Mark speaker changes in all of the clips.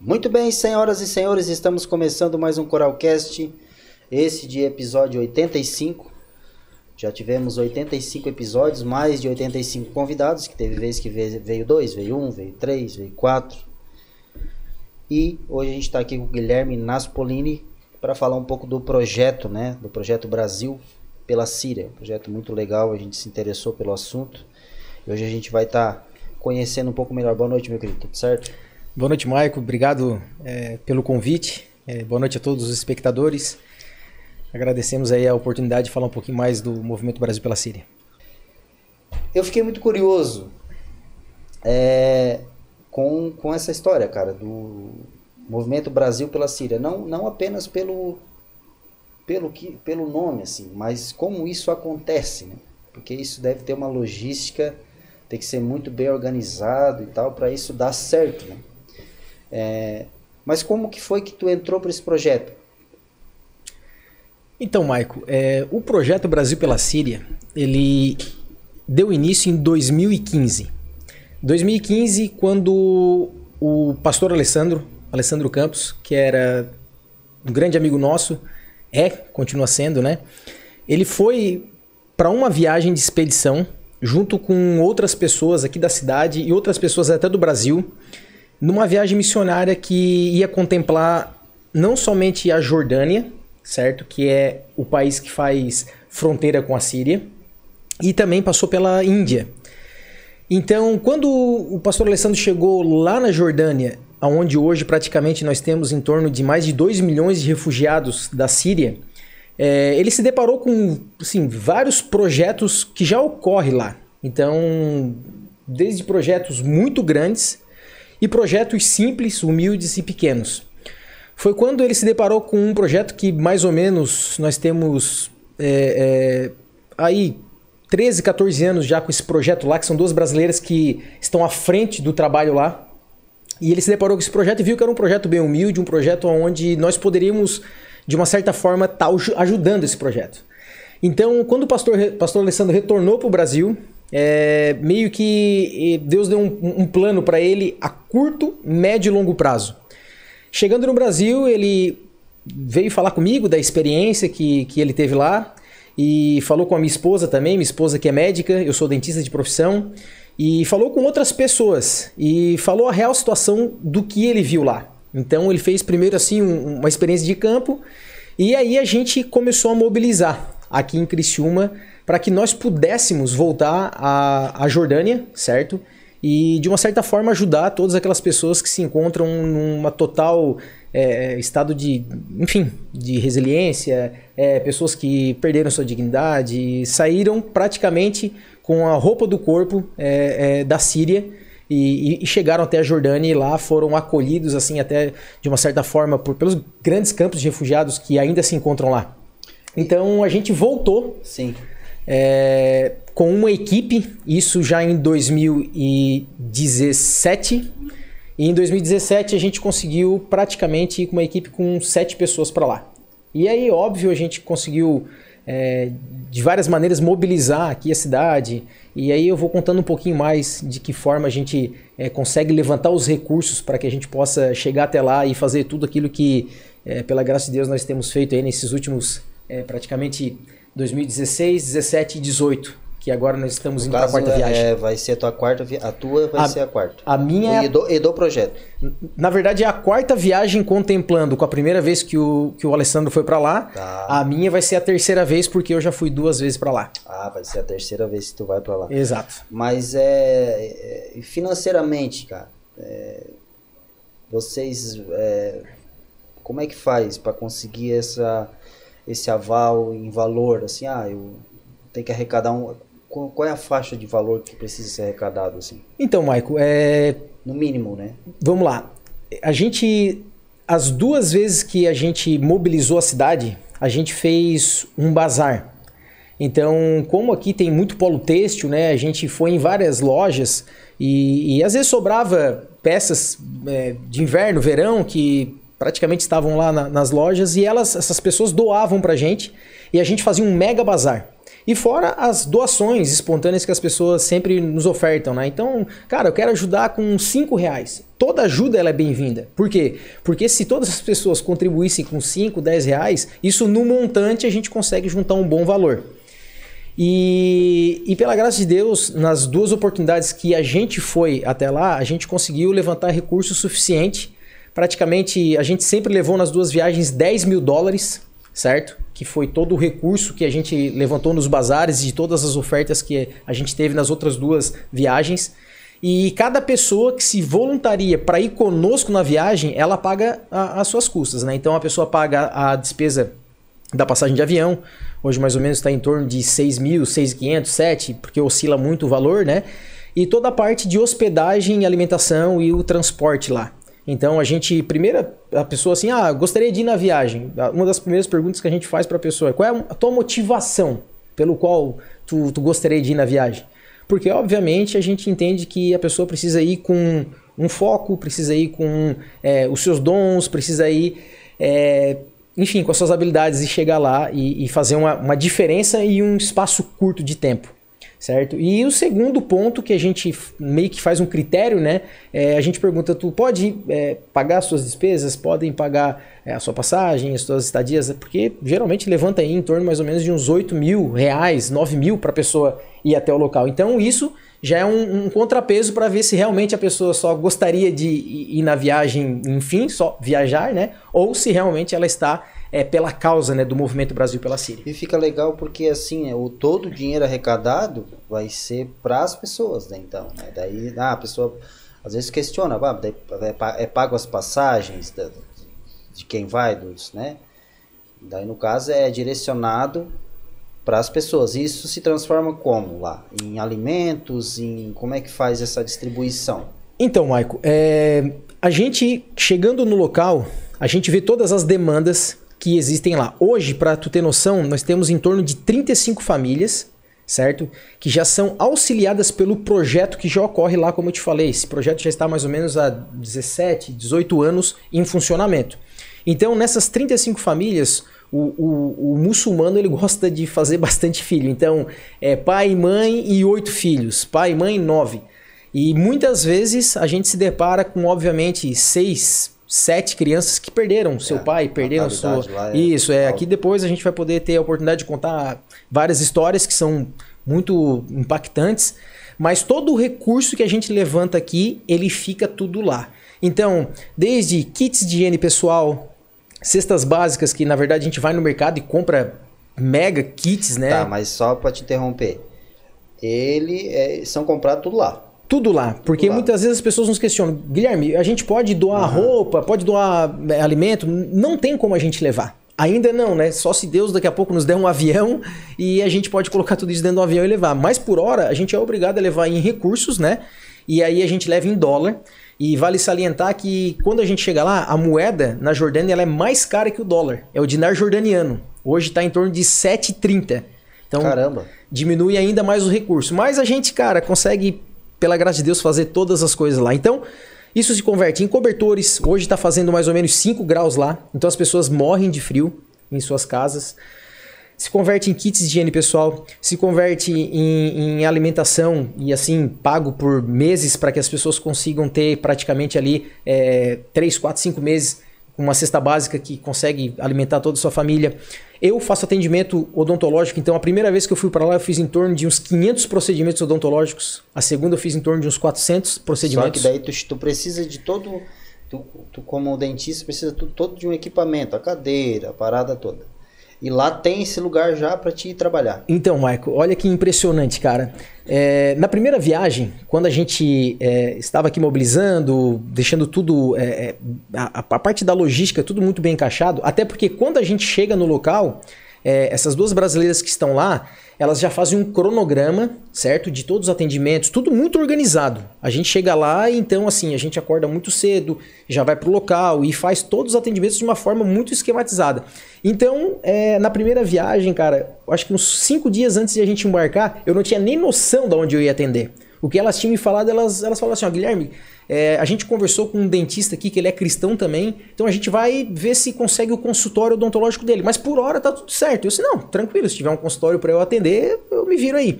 Speaker 1: Muito bem, senhoras e senhores, estamos começando mais um Coralcast, esse de episódio 85. Já tivemos 85 episódios, mais de 85 convidados, que teve vez que veio dois, veio um, veio três, veio quatro. E hoje a gente está aqui com o Guilherme Naspolini para falar um pouco do projeto, né, do projeto Brasil pela Síria. Um projeto muito legal, a gente se interessou pelo assunto. E hoje a gente vai estar tá conhecendo um pouco melhor. Boa noite, meu querido, tudo certo?
Speaker 2: Boa noite, Maico. Obrigado é, pelo convite. É, boa noite a todos os espectadores. Agradecemos aí a oportunidade de falar um pouquinho mais do Movimento Brasil pela Síria.
Speaker 1: Eu fiquei muito curioso é, com, com essa história, cara, do Movimento Brasil pela Síria. Não, não apenas pelo, pelo, que, pelo nome, assim, mas como isso acontece, né? Porque isso deve ter uma logística, tem que ser muito bem organizado e tal, para isso dar certo, né? É, mas como que foi que tu entrou para esse projeto?
Speaker 2: Então, Maico, é, o projeto Brasil pela Síria, ele deu início em 2015. 2015, quando o pastor Alessandro, Alessandro Campos, que era um grande amigo nosso, é, continua sendo, né? Ele foi para uma viagem de expedição junto com outras pessoas aqui da cidade e outras pessoas até do Brasil numa viagem missionária que ia contemplar não somente a Jordânia, certo? Que é o país que faz fronteira com a Síria, e também passou pela Índia. Então, quando o pastor Alessandro chegou lá na Jordânia, onde hoje praticamente nós temos em torno de mais de 2 milhões de refugiados da Síria, é, ele se deparou com assim, vários projetos que já ocorrem lá. Então, desde projetos muito grandes e projetos simples, humildes e pequenos. Foi quando ele se deparou com um projeto que mais ou menos nós temos é, é, aí 13, 14 anos já com esse projeto lá, que são duas brasileiras que estão à frente do trabalho lá. E ele se deparou com esse projeto e viu que era um projeto bem humilde, um projeto onde nós poderíamos, de uma certa forma, estar tá ajudando esse projeto. Então, quando o pastor, pastor Alessandro retornou para o Brasil, é, meio que Deus deu um, um plano para ele a curto, médio e longo prazo. Chegando no Brasil, ele veio falar comigo da experiência que, que ele teve lá e falou com a minha esposa também, minha esposa que é médica, eu sou dentista de profissão, e falou com outras pessoas e falou a real situação do que ele viu lá. Então ele fez primeiro assim um, uma experiência de campo e aí a gente começou a mobilizar aqui em Criciúma para que nós pudéssemos voltar à, à Jordânia, certo? E de uma certa forma ajudar todas aquelas pessoas que se encontram numa total é, estado de, enfim, de resiliência, é, pessoas que perderam sua dignidade, saíram praticamente com a roupa do corpo é, é da Síria e, e, chegaram até a Jordânia e lá foram acolhidos assim até de uma certa forma por, pelos grandes campos de refugiados que ainda se encontram lá. Então a gente voltou.
Speaker 1: Sim
Speaker 2: é, com uma equipe, isso já em 2017. E em 2017 a gente conseguiu praticamente ir com uma equipe com sete pessoas para lá. E aí, óbvio, a gente conseguiu é, de várias maneiras mobilizar aqui a cidade. E aí eu vou contando um pouquinho mais de que forma a gente é, consegue levantar os recursos para que a gente possa chegar até lá e fazer tudo aquilo que, é, pela graça de Deus, nós temos feito aí nesses últimos é, praticamente 2016, 17 e 18. Que agora nós estamos indo para a quarta viagem.
Speaker 1: É, vai ser a tua quarta A tua vai a, ser a quarta.
Speaker 2: A minha.
Speaker 1: E do, e do projeto.
Speaker 2: Na verdade, é a quarta viagem contemplando com a primeira vez que o, que o Alessandro foi para lá. Tá. A minha vai ser a terceira vez, porque eu já fui duas vezes para lá.
Speaker 1: Ah, vai ser a terceira vez que tu vai para lá.
Speaker 2: Exato.
Speaker 1: Mas é, é financeiramente, cara. É, vocês. É, como é que faz para conseguir essa esse aval em valor, assim, ah, eu tenho que arrecadar um. Qual é a faixa de valor que precisa ser arrecadado, assim?
Speaker 2: Então, Maico, é.
Speaker 1: No mínimo, né?
Speaker 2: Vamos lá. A gente. As duas vezes que a gente mobilizou a cidade, a gente fez um bazar. Então, como aqui tem muito polo têxtil, né? A gente foi em várias lojas e, e às vezes sobrava peças é, de inverno, verão, que praticamente estavam lá na, nas lojas e elas, essas pessoas doavam pra gente e a gente fazia um mega bazar. E fora as doações espontâneas que as pessoas sempre nos ofertam, né? Então, cara, eu quero ajudar com 5 reais. Toda ajuda ela é bem-vinda. Por quê? Porque se todas as pessoas contribuíssem com 5, 10 reais, isso no montante a gente consegue juntar um bom valor. E, e, pela graça de Deus, nas duas oportunidades que a gente foi até lá, a gente conseguiu levantar recurso suficiente. Praticamente, a gente sempre levou nas duas viagens 10 mil dólares, certo? Que foi todo o recurso que a gente levantou nos bazares e todas as ofertas que a gente teve nas outras duas viagens. E cada pessoa que se voluntaria para ir conosco na viagem, ela paga a, as suas custas, né? Então a pessoa paga a despesa da passagem de avião, Hoje mais ou menos está em torno de 6 mil, 6,500, 7, porque oscila muito o valor, né? E toda a parte de hospedagem, alimentação e o transporte lá. Então a gente, primeira, a pessoa assim, ah, gostaria de ir na viagem. Uma das primeiras perguntas que a gente faz para a pessoa é qual é a tua motivação pelo qual tu, tu gostaria de ir na viagem? Porque obviamente a gente entende que a pessoa precisa ir com um foco, precisa ir com é, os seus dons, precisa ir é, enfim, com as suas habilidades e chegar lá e, e fazer uma, uma diferença em um espaço curto de tempo certo? E o segundo ponto que a gente meio que faz um critério, né? É, a gente pergunta, tu pode é, pagar as suas despesas, podem pagar é, a sua passagem, as suas estadias, porque geralmente levanta aí em torno mais ou menos de uns 8 mil reais, 9 mil para a pessoa ir até o local. Então isso já é um, um contrapeso para ver se realmente a pessoa só gostaria de ir na viagem, enfim, só viajar, né? Ou se realmente ela está é, pela causa né, do movimento Brasil pela Síria.
Speaker 1: E fica legal porque assim, é, o todo o dinheiro arrecadado vai ser para as pessoas, né? Então, né? daí ah, a pessoa às vezes questiona, ah, é, é pago as passagens de, de quem vai, dos, né? Daí no caso é direcionado para as pessoas. Isso se transforma como lá? Em alimentos, em como é que faz essa distribuição?
Speaker 2: Então, Maico, é, a gente chegando no local, a gente vê todas as demandas que existem lá. Hoje, para tu ter noção, nós temos em torno de 35 famílias, certo? Que já são auxiliadas pelo projeto que já ocorre lá, como eu te falei. Esse projeto já está mais ou menos há 17, 18 anos em funcionamento. Então, nessas 35 famílias, o, o, o, muçulmano ele gosta de fazer bastante filho. Então, é pai, mãe e oito filhos. Pai, mãe, nove. E muitas vezes a gente se depara com, obviamente, seis, sete crianças que perderam seu é, pai, perderam sua. É Isso, é. Aqui depois a gente vai poder ter a oportunidade de contar várias histórias que são muito impactantes. Mas todo o recurso que a gente levanta aqui, ele fica tudo lá. Então, desde kits de higiene pessoal, cestas básicas, que na verdade a gente vai no mercado e compra mega kits, né?
Speaker 1: Tá, mas só para te interromper. Ele é, são comprados tudo lá.
Speaker 2: Tudo lá, porque tudo lá. muitas vezes as pessoas nos questionam, Guilherme, a gente pode doar uhum. roupa, pode doar é, alimento, não tem como a gente levar. Ainda não, né? Só se Deus daqui a pouco nos der um avião e a gente pode colocar tudo isso dentro do avião e levar. Mas por hora a gente é obrigado a levar em recursos, né? E aí a gente leva em dólar. E vale salientar que quando a gente chega lá, a moeda na Jordânia ela é mais cara que o dólar. É o dinar jordaniano. Hoje está em torno de 7,30. Então,
Speaker 1: Caramba.
Speaker 2: diminui ainda mais o recurso. Mas a gente, cara, consegue, pela graça de Deus, fazer todas as coisas lá. Então, isso se converte em cobertores. Hoje está fazendo mais ou menos 5 graus lá. Então as pessoas morrem de frio em suas casas se converte em kits de higiene pessoal, se converte em, em alimentação e assim pago por meses para que as pessoas consigam ter praticamente ali é, 3, 4, 5 meses uma cesta básica que consegue alimentar toda a sua família. Eu faço atendimento odontológico, então a primeira vez que eu fui para lá eu fiz em torno de uns 500 procedimentos odontológicos, a segunda eu fiz em torno de uns 400 procedimentos.
Speaker 1: Só que daí tu, tu precisa de todo, tu, tu como dentista precisa tu, todo de um equipamento, a cadeira, a parada toda. E lá tem esse lugar já para te trabalhar.
Speaker 2: Então, Michael, olha que impressionante, cara. É, na primeira viagem, quando a gente é, estava aqui mobilizando, deixando tudo, é, é a, a, parte da logística, tudo muito bem encaixado, até porque quando a gente chega no local, é, essas duas brasileiras que estão lá, elas já fazem um cronograma, certo? De todos os atendimentos, tudo muito organizado. A gente chega lá e então, assim, a gente acorda muito cedo, já vai pro local e faz todos os atendimentos de uma forma muito esquematizada. Então, é, na primeira viagem, cara, acho que uns cinco dias antes de a gente embarcar, eu não tinha nem noção de onde eu ia atender. O que elas tinham me falado, elas, elas falaram assim, ó, Guilherme, é, a gente conversou com um dentista aqui, que ele é cristão também, então a gente vai ver se consegue o consultório odontológico dele. Mas por hora tá tudo certo. Eu disse, não, tranquilo, se tiver um consultório para eu atender, eu me viro aí.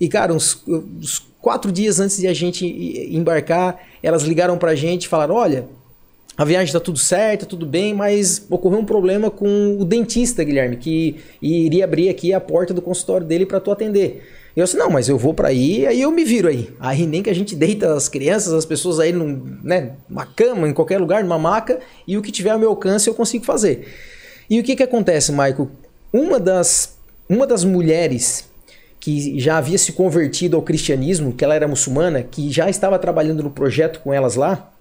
Speaker 2: E, cara, uns, uns, quatro dias antes de a gente embarcar, elas ligaram pra gente e falaram, olha, a viagem tá tudo certo, tudo bem, mas ocorreu um problema com o dentista, Guilherme, que iria abrir aqui a porta do consultório dele para tu atender. Eu disse, não, mas eu vou para aí, aí eu me viro aí. Aí nem que a gente deita as crianças, as pessoas aí num, né, numa cama, em qualquer lugar, numa maca, e o que tiver ao meu alcance eu consigo fazer. E o que que acontece, Maico? Uma das, uma das mulheres que já havia se convertido ao cristianismo, que ela era muçulmana, que já estava trabalhando no projeto com elas lá,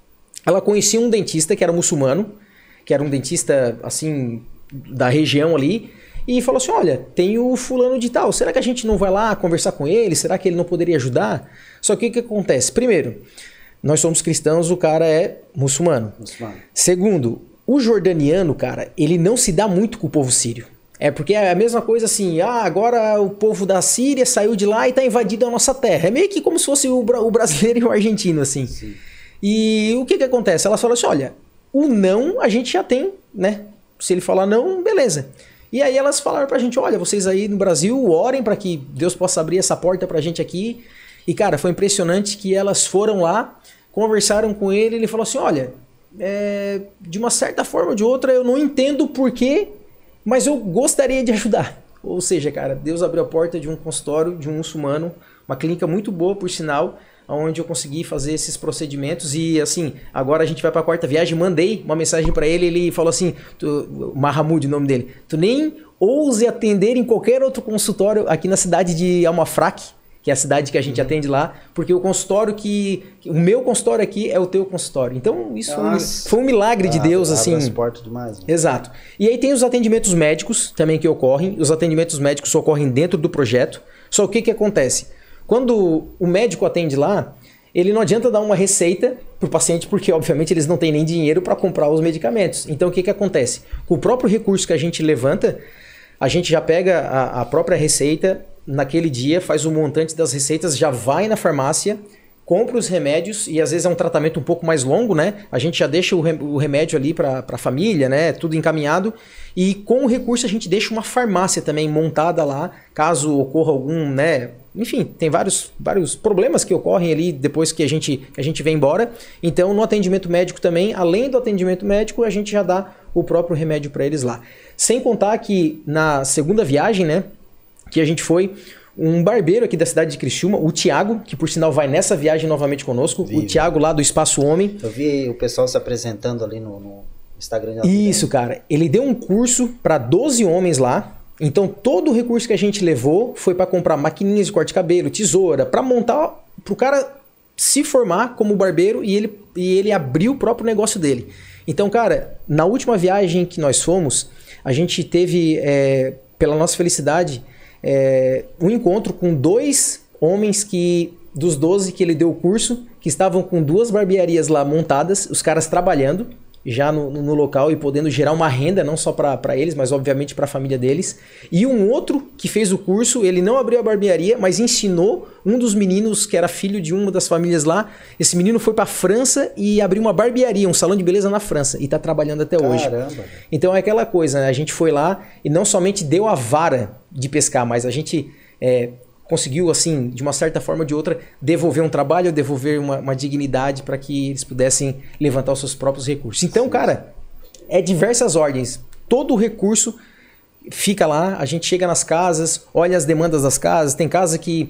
Speaker 2: ela conhecia um dentista que era muçulmano, que era um dentista assim da região ali, e falou assim: Olha, tem o fulano de tal, será que a gente não vai lá conversar com ele? Será que ele não poderia ajudar? Só que o que acontece? Primeiro, nós somos cristãos, o cara é muçulmano. muçulmano. Segundo, o jordaniano, cara, ele não se dá muito com o povo sírio. É porque é a mesma coisa assim, ah, agora o povo da Síria saiu de lá e está invadindo a nossa terra. É meio que como se fosse o, o brasileiro e o argentino, assim. Sim. E o que que acontece? Elas falam assim, olha, o não a gente já tem, né? Se ele falar não, beleza. E aí elas falaram pra gente: olha, vocês aí no Brasil, orem para que Deus possa abrir essa porta pra gente aqui. E cara, foi impressionante que elas foram lá, conversaram com ele, ele falou assim: olha, é, de uma certa forma ou de outra eu não entendo porquê, mas eu gostaria de ajudar. Ou seja, cara, Deus abriu a porta de um consultório de um muçulmano, uma clínica muito boa, por sinal, onde eu consegui fazer esses procedimentos e assim, agora a gente vai para a quarta viagem, mandei uma mensagem para ele, ele falou assim, tu, Mahamud, o nome dele, tu nem ouse atender em qualquer outro consultório aqui na cidade de Almafraque, que é a cidade que a gente atende lá, porque o consultório que. O meu consultório aqui é o teu consultório. Então, isso foi um, foi um, milagre de Deus, assim.
Speaker 1: Transporte demais. Né?
Speaker 2: Exato. E aí tem os atendimentos médicos também que ocorrem. Os atendimentos médicos ocorrem dentro do projeto. Só o que, que acontece? Quando o médico atende lá, ele não adianta dar uma receita para o paciente, porque obviamente eles não têm nem dinheiro para comprar os medicamentos. Então o que, que acontece? Com o próprio recurso que a gente levanta, a gente já pega a, a própria receita, naquele dia faz o montante das receitas, já vai na farmácia, compra os remédios e às vezes é um tratamento um pouco mais longo, né? A gente já deixa o, remédio ali para a família, né? Tudo encaminhado. E com o recurso a gente deixa uma farmácia também montada lá, caso ocorra algum, né? Enfim, tem vários, vários problemas que ocorrem ali depois que a gente, que a gente vem embora. Então, no atendimento médico também, além do atendimento médico, a gente já dá o próprio remédio para eles lá. Sem contar que na segunda viagem, né? Que a gente foi, um barbeiro aqui da cidade de Criciúma, o Tiago, que por sinal vai nessa viagem novamente conosco, vi, o Tiago lá do Espaço Homem.
Speaker 1: Eu vi o pessoal se apresentando ali no, no Instagram.
Speaker 2: Isso, cara. Ele deu um curso para 12 homens lá. Então todo o recurso que a gente levou foi para comprar maquininhas de corte de cabelo, tesoura, para montar, para o cara se formar como barbeiro e ele, e ele abrir o próprio negócio dele. Então, cara, na última viagem que nós fomos, a gente teve, é, pela nossa felicidade, é, um encontro com dois homens que dos 12 que ele deu o curso, que estavam com duas barbearias lá montadas, os caras trabalhando já no, no local e podendo gerar uma renda, não só para eles, mas obviamente para a família deles. E um outro que fez o curso, ele não abriu a barbearia, mas ensinou um dos meninos que era filho de uma das famílias lá. Esse menino foi para a França e abriu uma barbearia, um salão de beleza na França e está trabalhando até
Speaker 1: Caramba.
Speaker 2: hoje. Então é aquela coisa, né? a gente foi lá e não somente deu a vara de pescar, mas a gente é, conseguiu, assim, de uma certa forma ou de outra, devolver um trabalho, devolver uma, uma dignidade para que eles pudessem levantar os seus próprios recursos. Então, cara, é diversas ordens. Todo o recurso fica lá, a gente chega nas casas, olha as demandas das casas. Tem casa que,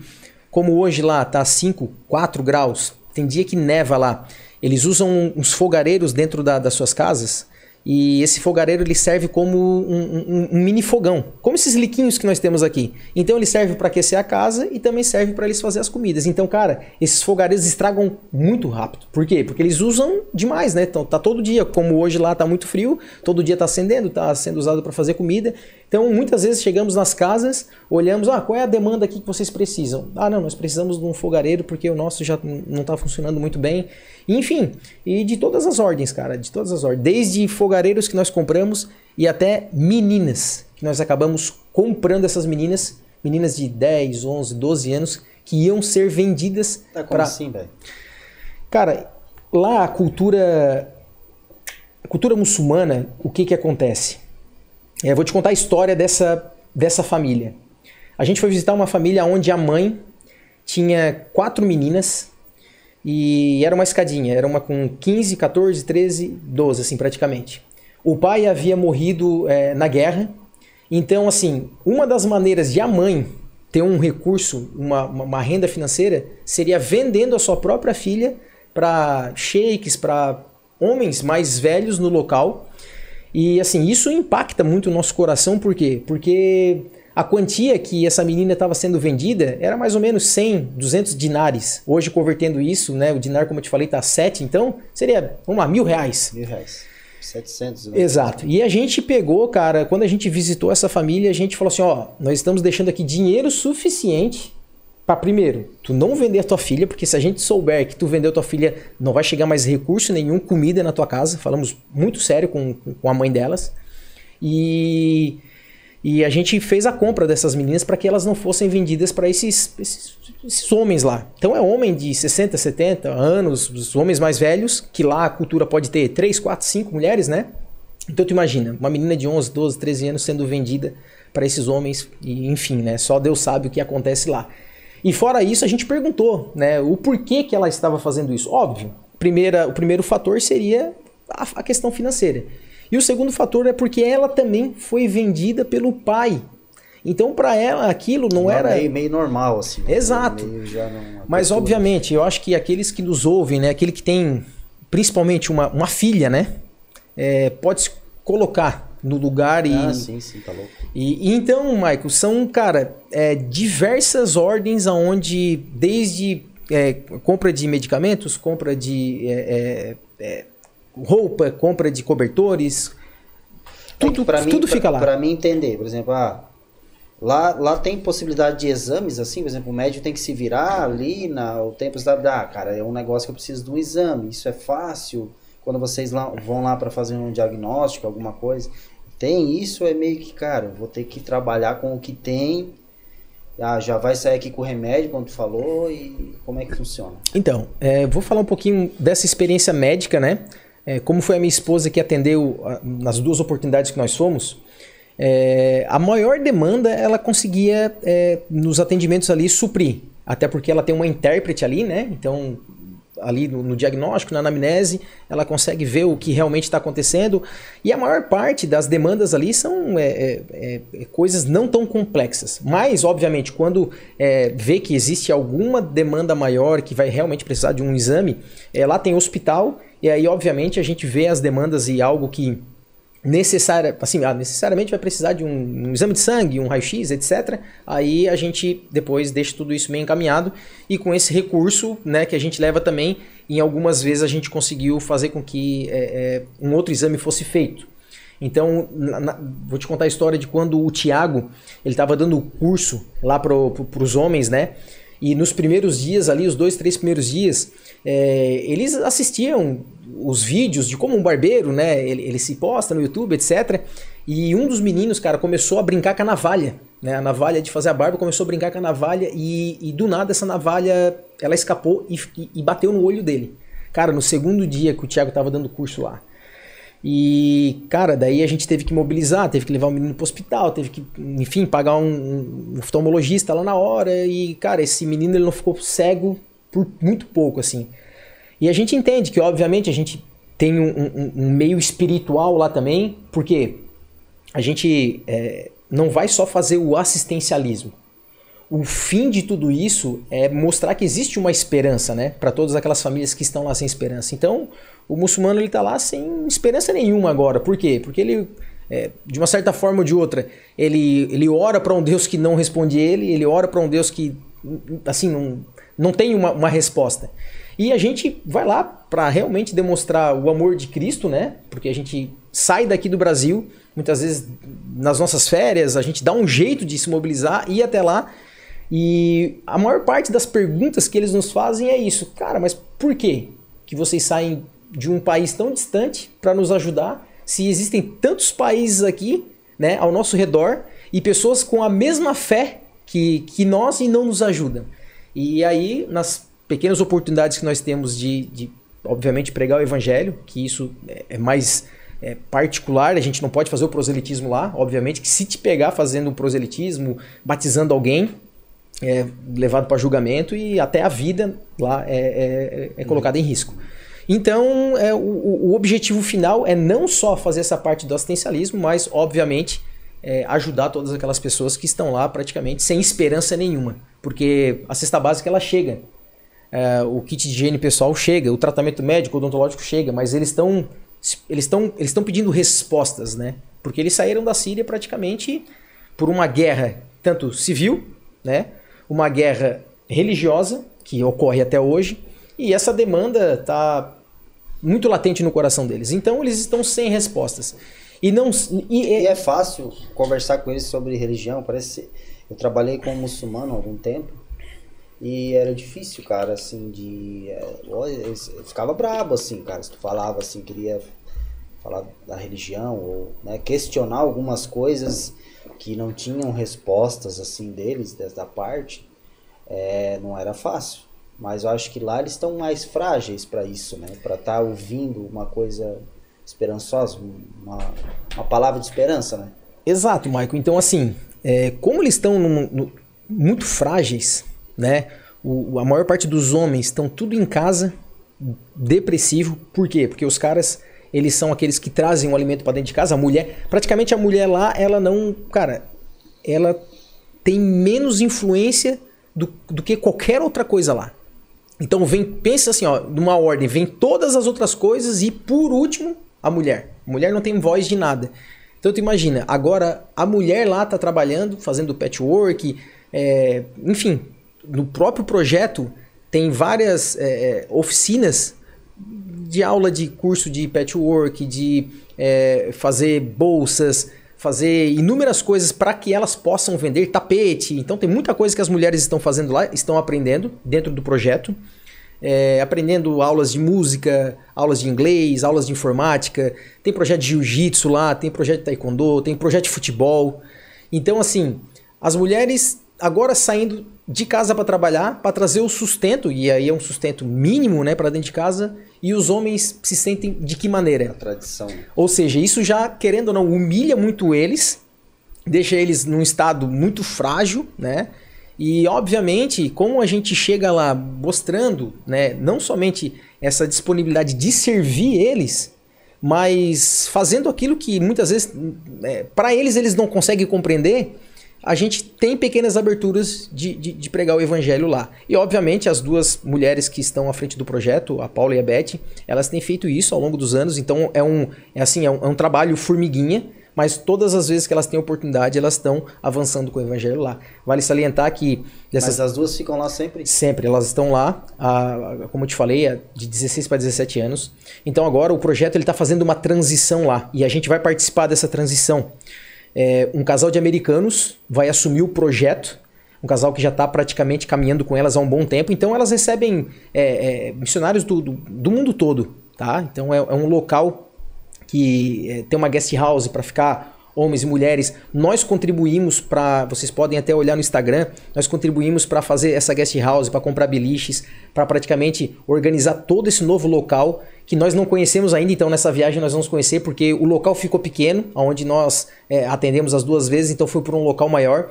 Speaker 2: como hoje lá, tá 5, 4 graus, tem dia que neva lá. Eles usam uns fogareiros dentro da, das suas casas e esse fogareiro ele serve como um, um, um, mini fogão, como esses liquinhos que nós temos aqui. Então ele serve para aquecer a casa e também serve para eles fazer as comidas. Então, cara, esses fogareiros estragam muito rápido. Por quê? Porque eles usam demais, né? Então tá todo dia, como hoje lá tá muito frio, todo dia tá acendendo, tá sendo usado para fazer comida. Então, muitas vezes chegamos nas casas, olhamos, ah, qual é a demanda aqui que vocês precisam? Ah, não, nós precisamos de um fogareiro porque o nosso já não está funcionando muito bem. Enfim, e de todas as ordens, cara, de todas as ordens. Desde fogareiros que nós compramos e até meninas, que nós acabamos comprando essas meninas, meninas de 10, 11, 12 anos, que iam ser vendidas
Speaker 1: Tá
Speaker 2: para
Speaker 1: assim, velho?
Speaker 2: Cara, lá a cultura a cultura muçulmana, o que que acontece? É, vou te contar a história dessa, dessa família. A gente foi visitar uma família onde a mãe tinha quatro meninas e era uma escadinha, era uma com 15, 14, 13, 12, assim, praticamente. O pai havia morrido é, na guerra, então, assim, uma das maneiras de a mãe ter um recurso, uma, uma, renda financeira, seria vendendo a sua própria filha para sheiks, para homens mais velhos no local. E assim, isso impacta muito o nosso coração, por quê? Porque a quantia que essa menina estava sendo vendida era mais ou menos 100, 200 dinares. Hoje, convertendo isso, né, o dinar, como eu te falei, está 7, então seria, vamos lá, mil reais.
Speaker 1: Mil reais. 700. Né?
Speaker 2: Exato. E a gente pegou, cara, quando a gente visitou essa família, a gente falou assim: ó, nós estamos deixando aqui dinheiro suficiente para primeiro, tu não vender a tua filha, porque se a gente souber que tu vendeu tua filha, não vai chegar mais recurso nenhum, comida na tua casa. Falamos muito sério com, com a mãe delas. E, e a gente fez a compra dessas meninas para que elas não fossem vendidas para esses, esses, esses, homens lá. Então é homem de 60, 70 anos, os homens mais velhos, que lá a cultura pode ter 3, 4, 5 mulheres, né? Então tu imagina, uma menina de 11, 12, 13 anos sendo vendida para esses homens, e enfim, né? Só Deus sabe o que acontece lá. E fora isso, a gente perguntou, né, o porquê que ela estava fazendo isso. Óbvio, primeira, o primeiro fator seria a, a questão financeira. E o segundo fator é porque ela também foi vendida pelo pai. Então, para ela, aquilo não, era.
Speaker 1: Meio, meio normal, assim. Né?
Speaker 2: Exato. Mas, obviamente, eu acho que aqueles que nos ouvem, né, aquele que tem principalmente uma, uma filha, né, é, pode se colocar no lugar e.
Speaker 1: Ah, sim, sim, tá louco.
Speaker 2: E, e então, Michael, são, cara, é, diversas ordens aonde, desde é, compra de medicamentos, compra de é, é, roupa, compra de cobertores, tudo,
Speaker 1: pra mim,
Speaker 2: tudo fica
Speaker 1: pra,
Speaker 2: lá.
Speaker 1: Para mim entender, por exemplo, ah, lá, lá tem possibilidade de exames, assim, por exemplo, o médico tem que se virar ali, na, tempo da ah, cara, é um negócio que eu preciso de um exame, isso é fácil. Quando vocês lá, vão lá para fazer um diagnóstico, alguma coisa, tem isso, é meio que, cara, vou ter que trabalhar com o que tem. Ah, já vai sair aqui com o remédio, como tu falou, e como é que funciona?
Speaker 2: Então, é, vou falar um pouquinho dessa experiência médica, né? É, como foi a minha esposa que atendeu a, nas duas oportunidades que nós fomos, é, a maior demanda ela conseguia é, nos atendimentos ali suprir. Até porque ela tem uma intérprete ali, né? Então ali no, no, diagnóstico, na anamnese, ela consegue ver o que realmente está acontecendo. E a maior parte das demandas ali são é, é, é, é coisas não tão complexas. Mas, obviamente, quando é, vê que existe alguma demanda maior que vai realmente precisar de um exame, é, lá tem hospital, e aí, obviamente, a gente vê as demandas e algo que necessária, assim, ah, necessariamente vai precisar de um, um exame de sangue, um raio-x, etc. Aí a gente depois deixa tudo isso bem encaminhado e com esse recurso, né, que a gente leva também, em algumas vezes a gente conseguiu fazer com que é, é, um outro exame fosse feito. Então, na, na, vou te contar a história de quando o Tiago ele estava dando o curso lá para pro, os homens, né? E nos primeiros dias ali, os dois, três primeiros dias, é, eles assistiam os vídeos de como um barbeiro, né? Ele, ele, se posta no YouTube, etc. E um dos meninos, cara, começou a brincar com a navalha, né? A navalha de fazer a barba começou a brincar com a navalha e, e do nada essa navalha ela escapou e, e, bateu no olho dele. Cara, no segundo dia que o Thiago tava dando curso lá. E, cara, daí a gente teve que mobilizar, teve que levar o menino pro hospital, teve que, enfim, pagar um, um oftalmologista lá na hora. E, cara, esse menino ele não ficou cego por muito pouco, assim. E a gente entende que, obviamente, a gente tem um, um, um meio espiritual lá também, porque a gente é, não vai só fazer o assistencialismo. O fim de tudo isso é mostrar que existe uma esperança, né, para todas aquelas famílias que estão lá sem esperança. Então, o muçulmano ele está lá sem esperança nenhuma agora. Por quê? Porque ele, é, de uma certa forma ou de outra, ele, ele ora para um Deus que não responde ele, ele ora para um Deus que, assim, não, não tem uma, uma resposta. E a gente vai lá para realmente demonstrar o amor de Cristo, né? Porque a gente sai daqui do Brasil, muitas vezes nas nossas férias, a gente dá um jeito de se mobilizar, ir até lá. E a maior parte das perguntas que eles nos fazem é isso. Cara, mas por que que vocês saem de um país tão distante para nos ajudar se existem tantos países aqui, né, ao nosso redor e pessoas com a mesma fé que, que nós e não nos ajudam? E aí, nas pequenas oportunidades que nós temos de, de obviamente, pregar o evangelho, que isso é, é mais é, particular, a gente não pode fazer o proselitismo lá, obviamente, que se te pegar fazendo um proselitismo, batizando alguém, é levado para julgamento e até a vida lá é, é, é colocada em risco. Então, é, o, o, objetivo final é não só fazer essa parte do assistencialismo, mas, obviamente, é, ajudar todas aquelas pessoas que estão lá praticamente sem esperança nenhuma. Porque a cesta básica ela chega, é, o kit de higiene pessoal chega, o tratamento médico, odontológico chega, mas eles estão eles estão eles estão pedindo respostas, né? Porque eles saíram da Síria praticamente por uma guerra tanto civil, né? Uma guerra religiosa que ocorre até hoje e essa demanda está muito latente no coração deles. Então eles estão sem respostas. E não
Speaker 1: e, e é fácil conversar com eles sobre religião. Parece eu trabalhei com um muçulmano há algum tempo e era difícil, cara, assim, de. É, eu ficava brabo, assim, cara, se tu falava assim, queria falar da religião, ou né, questionar algumas coisas que não tinham respostas, assim, deles, dessa parte, é, não era fácil. Mas eu acho que lá eles estão mais frágeis para isso, né? Para estar tá ouvindo uma coisa esperançosa, uma, uma palavra de esperança, né?
Speaker 2: Exato, Michael. Então, assim, é, como eles estão muito frágeis, né? O, a maior parte dos homens estão tudo em casa, depressivo. Por quê? Porque os caras, eles são aqueles que trazem o alimento para dentro de casa. A mulher, praticamente a mulher lá, ela não, cara, ela tem menos influência do, do que qualquer outra coisa lá. Então vem, pensa assim, ó, numa ordem, vem todas as outras coisas e por último a mulher. A mulher não tem voz de nada. Então tu imagina, agora a mulher lá tá trabalhando, fazendo patchwork, é, enfim, no próprio projeto tem várias é, é, oficinas de aula de curso de patchwork, de é, fazer bolsas, fazer inúmeras coisas para que elas possam vender tapete. Então tem muita coisa que as mulheres estão fazendo lá, estão aprendendo dentro do projeto. É, aprendendo aulas de música, aulas de inglês, aulas de informática, tem projeto de jiu-jitsu lá, tem projeto de taekwondo, tem projeto de futebol. Então, assim, as mulheres agora saindo de casa para trabalhar, para trazer o sustento, e aí é um sustento mínimo né, para dentro de casa, e os homens se sentem de que maneira?
Speaker 1: A tradição.
Speaker 2: Ou seja, isso já, querendo ou não, humilha muito eles, deixa eles num estado muito frágil, né? E obviamente, como a gente chega lá mostrando, né, não somente essa disponibilidade de servir eles, mas fazendo aquilo que muitas vezes é, para eles eles não conseguem compreender, a gente tem pequenas aberturas de, de, de, pregar o evangelho lá. E obviamente as duas mulheres que estão à frente do projeto, a Paula e a Beth, elas têm feito isso ao longo dos anos, então é um, é assim, é um, é um trabalho formiguinha, mas todas as vezes que elas têm oportunidade, elas estão avançando com o evangelho lá. Vale salientar que...
Speaker 1: Dessas... Mas as duas ficam lá sempre?
Speaker 2: Sempre, elas estão lá, a, como eu te falei, a, de 16 para 17 anos. Então agora o projeto está fazendo uma transição lá, e a gente vai participar dessa transição. É, um casal de americanos vai assumir o projeto, um casal que já está praticamente caminhando com elas há um bom tempo, então elas recebem é, é, missionários do, do, do, mundo todo, tá? Então é, é um local que é, tem uma guest house para ficar homens e mulheres. Nós contribuímos para, vocês podem até olhar no Instagram, nós contribuímos para fazer essa guest house, para comprar beliches, para praticamente organizar todo esse novo local que nós não conhecemos ainda, então nessa viagem nós vamos conhecer porque o local ficou pequeno, onde nós é, atendemos as duas vezes, então foi por um local maior.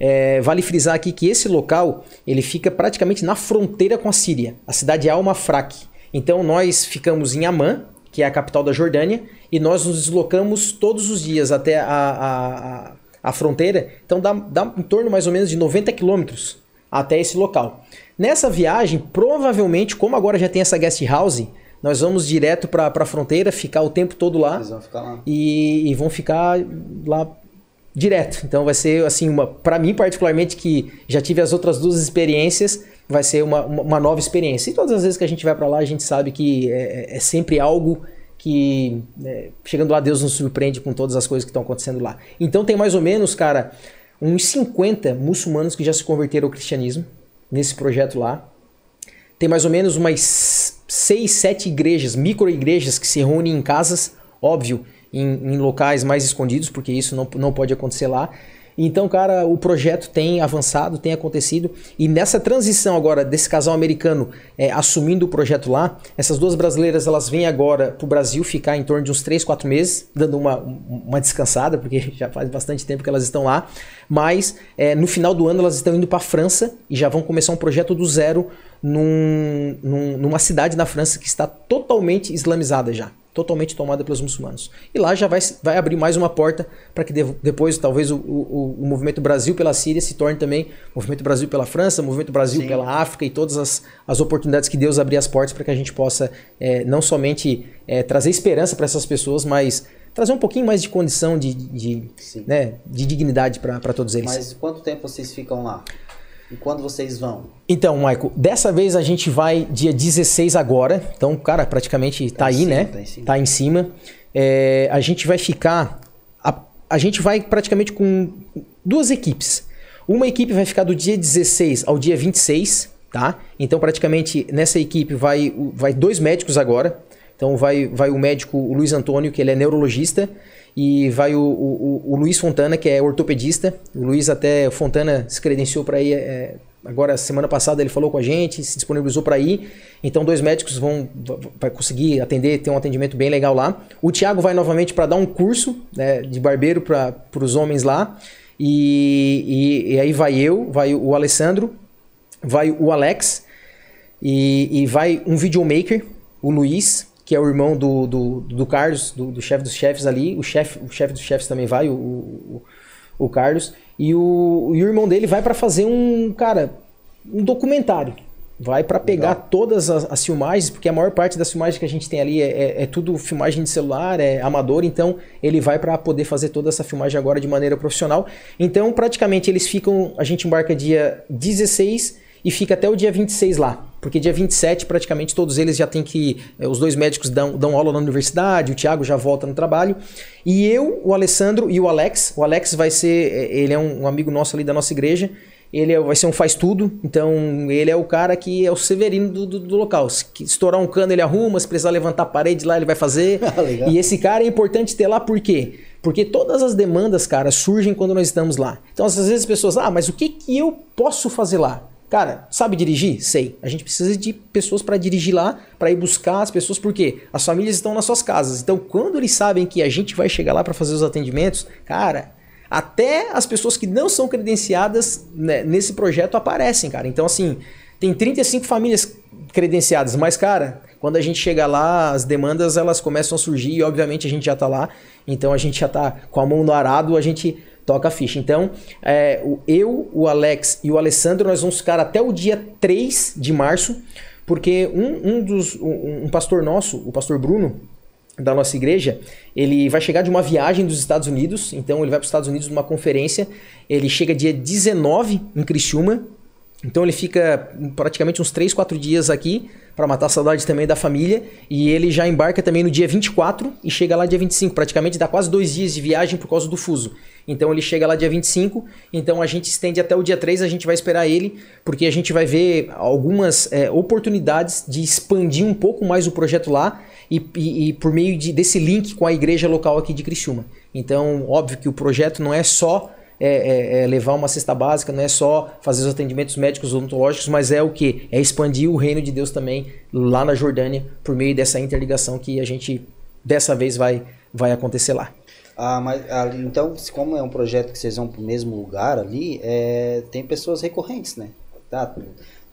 Speaker 2: É, vale frisar aqui que esse local ele fica praticamente na fronteira com a Síria, a cidade é Al-Mafraq. Então nós ficamos em Amman, que é a capital da Jordânia, e nós nos deslocamos todos os dias até a, a, a, a fronteira. Então dá, dá em torno mais ou menos de 90 quilômetros até esse local. Nessa viagem, provavelmente, como agora já tem essa guest house, nós vamos direto para a fronteira, ficar o tempo todo lá,
Speaker 1: lá.
Speaker 2: E, e, vão ficar lá direto. Então vai ser assim uma, para mim particularmente que já tive as outras duas experiências, vai ser uma, uma nova experiência. E todas as vezes que a gente vai para lá, a gente sabe que é, é sempre algo que é, chegando lá Deus nos surpreende com todas as coisas que estão acontecendo lá. Então tem mais ou menos, cara, uns 50 muçulmanos que já se converteram ao cristianismo nesse projeto lá. Tem mais ou menos umas seis, sete igrejas, micro-igrejas que se reúnem em casas, óbvio, em, em, locais mais escondidos, porque isso não, não pode acontecer lá. Então, cara, o projeto tem avançado, tem acontecido. E nessa transição agora desse casal americano é, assumindo o projeto lá, essas duas brasileiras elas vêm agora para o Brasil ficar em torno de uns 3, 4 meses, dando uma, uma descansada, porque já faz bastante tempo que elas estão lá. Mas é, no final do ano elas estão indo para a França e já vão começar um projeto do zero num, num, numa cidade na França que está totalmente islamizada já totalmente tomada pelos muçulmanos. E lá já vai, vai abrir mais uma porta para que de, depois talvez o, o, o, movimento Brasil pela Síria se torne também movimento Brasil pela França, movimento Brasil Sim. pela África e todas as, as oportunidades que Deus abrir as portas para que a gente possa é, não somente é, trazer esperança para essas pessoas, mas trazer um pouquinho mais de condição de, de, né, de dignidade para todos eles.
Speaker 1: Mas quanto tempo vocês ficam lá? E quando vocês vão?
Speaker 2: Então, Michael, dessa vez a gente vai dia 16 agora. Então, cara, praticamente tá, tá aí, cima, né? Tá em cima. Tá em cima. É, a gente vai ficar. A, a gente vai praticamente com duas equipes. Uma equipe vai ficar do dia 16 ao dia 26, tá? Então, praticamente nessa equipe vai, vai dois médicos agora. Então, vai, vai o médico Luiz Antônio, que ele é neurologista, e vai o, o, o, Luiz Fontana, que é ortopedista. O Luiz até Fontana se credenciou para ir. É, agora, semana passada, ele falou com a gente, se disponibilizou para ir. Então, dois médicos vão vai conseguir atender, ter um atendimento bem legal lá. O Thiago vai novamente para dar um curso né, de barbeiro para os homens lá. E, e, e, aí vai eu, vai o Alessandro, vai o Alex e, e vai um videomaker, o Luiz, que é o irmão do, do, do Carlos, do, do chefe dos chefes ali. O chefe o chef dos chefes também vai, o, o, o Carlos. E o, e o irmão dele vai para fazer um, cara, um documentário. Vai para pegar Legal. todas as, as, filmagens, porque a maior parte das filmagens que a gente tem ali é, é, é tudo filmagem de celular, é amador, então ele vai para poder fazer toda essa filmagem agora de maneira profissional. Então, praticamente, eles ficam. A gente embarca dia 16 e fica até o dia 26 lá. Porque dia 27, praticamente todos eles já têm que. Eh, os dois médicos dão, dão aula na universidade, o Thiago já volta no trabalho. E eu, o Alessandro e o Alex. O Alex vai ser. Eh, ele é um, um amigo nosso ali da nossa igreja. Ele é, vai ser um faz-tudo, então ele é o cara que é o severino do, do, do, local. Se estourar um cano, ele arruma, se precisar levantar a parede lá, ele vai fazer. Ah, e esse cara é importante ter lá por quê? Porque todas as demandas, cara, surgem quando nós estamos lá. Então, às vezes as pessoas, ah, mas o que, que eu posso fazer lá? Cara, sabe dirigir? Sei. A gente precisa de pessoas para dirigir lá, para ir buscar as pessoas, porque as famílias estão nas suas casas. Então, quando eles sabem que a gente vai chegar lá para fazer os atendimentos, cara, até as pessoas que não são credenciadas né, nesse projeto aparecem, cara. Então, assim, tem 35 famílias credenciadas, mas, cara, quando a gente chega lá, as demandas elas começam a surgir e, obviamente, a gente já tá lá. Então, a gente já tá com a mão no arado, a gente toca a ficha. Então, é, eu, o Alex e o Alessandro, nós vamos ficar até o dia 3 de março, porque um, um dos. Um, um pastor nosso, o pastor Bruno, da nossa igreja, ele vai chegar de uma viagem dos Estados Unidos, então ele vai para os Estados Unidos numa conferência, ele chega dia 19 em Criciúma, então ele fica praticamente uns 3, 4 dias aqui para matar a saudade também da família. E ele já embarca também no dia 24 e chega lá dia 25. Praticamente dá quase dois dias de viagem por causa do fuso. Então ele chega lá dia 25. Então a gente estende até o dia 3. A gente vai esperar ele, porque a gente vai ver algumas é, oportunidades de expandir um pouco mais o projeto lá. E, e, e por meio de, desse link com a igreja local aqui de Criciúma. Então, óbvio que o projeto não é só é, é, é, levar uma cesta básica, não é só fazer os atendimentos médicos odontológicos, mas é o que? É expandir o reino de Deus também lá na Jordânia por meio dessa interligação que a gente dessa vez vai, vai acontecer lá.
Speaker 1: Ah, mas ali, então, como é um projeto que vocês vão para o mesmo lugar ali, é, tem pessoas recorrentes, né? Tá, tu,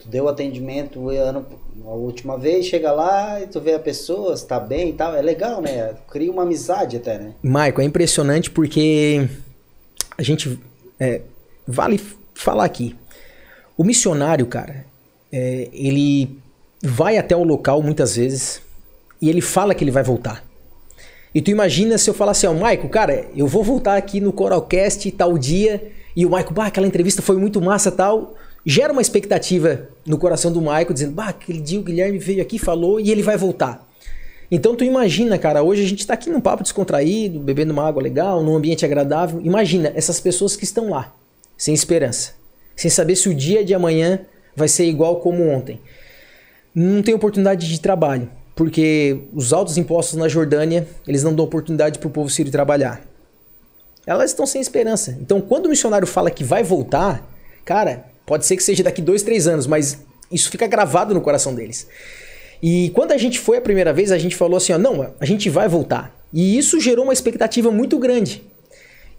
Speaker 1: tu deu atendimento ano, a última vez, chega lá e tu vê a pessoa, está bem e tal, é legal, né? Cria uma amizade até, né?
Speaker 2: Maico, é impressionante porque a gente é, vale falar aqui. O missionário, cara, é, ele vai até o local muitas vezes e ele fala que ele vai voltar. E tu imagina se eu falar assim, ó, Maico, cara, eu vou voltar aqui no Coralcast tal dia e o Maico, bah, aquela entrevista foi muito massa tal. Gera uma expectativa no coração do Maico, dizendo, bah, aquele dia o Guilherme veio aqui, falou e ele vai voltar. Então tu imagina, cara, hoje a gente está aqui num papo descontraído, bebendo uma água legal, num ambiente agradável. Imagina essas pessoas que estão lá, sem esperança, sem saber se o dia de amanhã vai ser igual como ontem. Não tem oportunidade de trabalho, porque os altos impostos na Jordânia, eles não dão oportunidade para o povo sírio trabalhar. elas estão sem esperança. Então, quando o missionário fala que vai voltar, cara, pode ser que seja daqui dois, três anos, mas isso fica gravado no coração deles. E quando a gente foi a primeira vez, a gente falou assim: ó, não, a gente vai voltar. E isso gerou uma expectativa muito grande.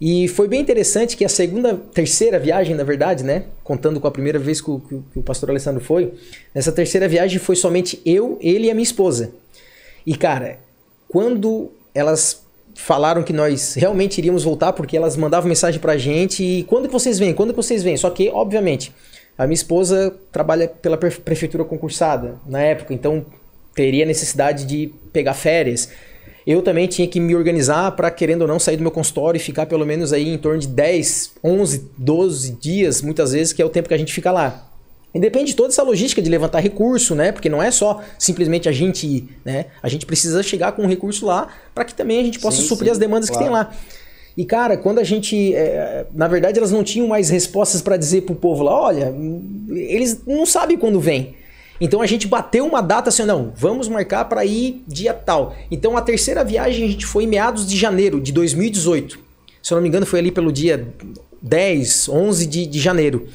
Speaker 2: E foi bem interessante que a segunda, terceira viagem, na verdade, né? Contando com a primeira vez que o, que o pastor Alessandro foi, nessa terceira viagem foi somente eu, ele e a minha esposa. E cara, quando elas falaram que nós realmente iríamos voltar, porque elas mandavam mensagem pra gente, e quando que vocês vêm? Quando que vocês vêm? Só que, obviamente, a minha esposa trabalha pela prefeitura concursada na época, então teria necessidade de pegar férias eu também tinha que me organizar para, querendo ou não, sair do meu consultório e ficar pelo menos aí em torno de 10, 11, 12 dias, muitas vezes, que é o tempo que a gente fica lá. E depende de toda essa logística de levantar recurso, né? Porque não é só simplesmente a gente ir, né? A gente precisa chegar com um recurso lá para que também a gente possa sim, suprir sim, as demandas claro. que tem lá. E cara, quando a gente, é, na verdade, elas não tinham mais respostas para dizer pro povo lá, olha, eles não sabem quando vem. Então a gente bateu uma data assim, não, vamos marcar para ir dia tal. Então a terceira viagem a gente foi em meados de janeiro de 2018. Se eu não me engano, foi ali pelo dia 10, 11 de, de janeiro.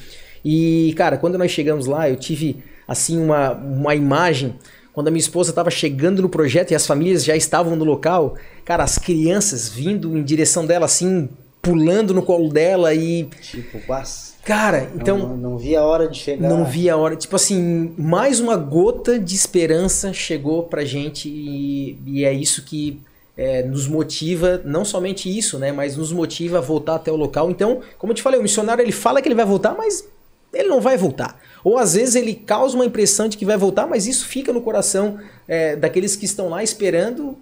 Speaker 2: E, cara, quando nós chegamos lá, eu tive, assim, uma, uma imagem. Quando a minha esposa estava chegando no projeto e as famílias já estavam no local, cara, as crianças vindo em direção dela, assim, pulando no colo dela e.
Speaker 1: Tipo, basta
Speaker 2: Cara, então.
Speaker 1: Não, não, vi a hora de chegar.
Speaker 2: Não vi a hora. Tipo assim, mais uma gota de esperança chegou pra gente e, e é isso que é, nos motiva, não somente isso, né? Mas nos motiva a voltar até o local. Então, como eu te falei, o missionário ele fala que ele vai voltar, mas ele não vai voltar. Ou às vezes ele causa uma impressão de que vai voltar, mas isso fica no coração é, daqueles que estão lá esperando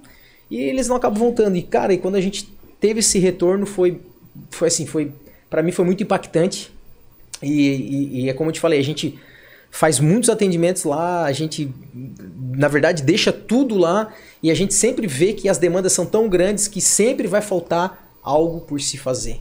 Speaker 2: e eles não acabam voltando. E cara, e quando a gente teve esse retorno foi, foi assim, foi para mim foi muito impactante e, e, e, é como eu te falei, a gente faz muitos atendimentos lá, a gente, na verdade, deixa tudo lá e a gente sempre vê que as demandas são tão grandes que sempre vai faltar algo por se fazer.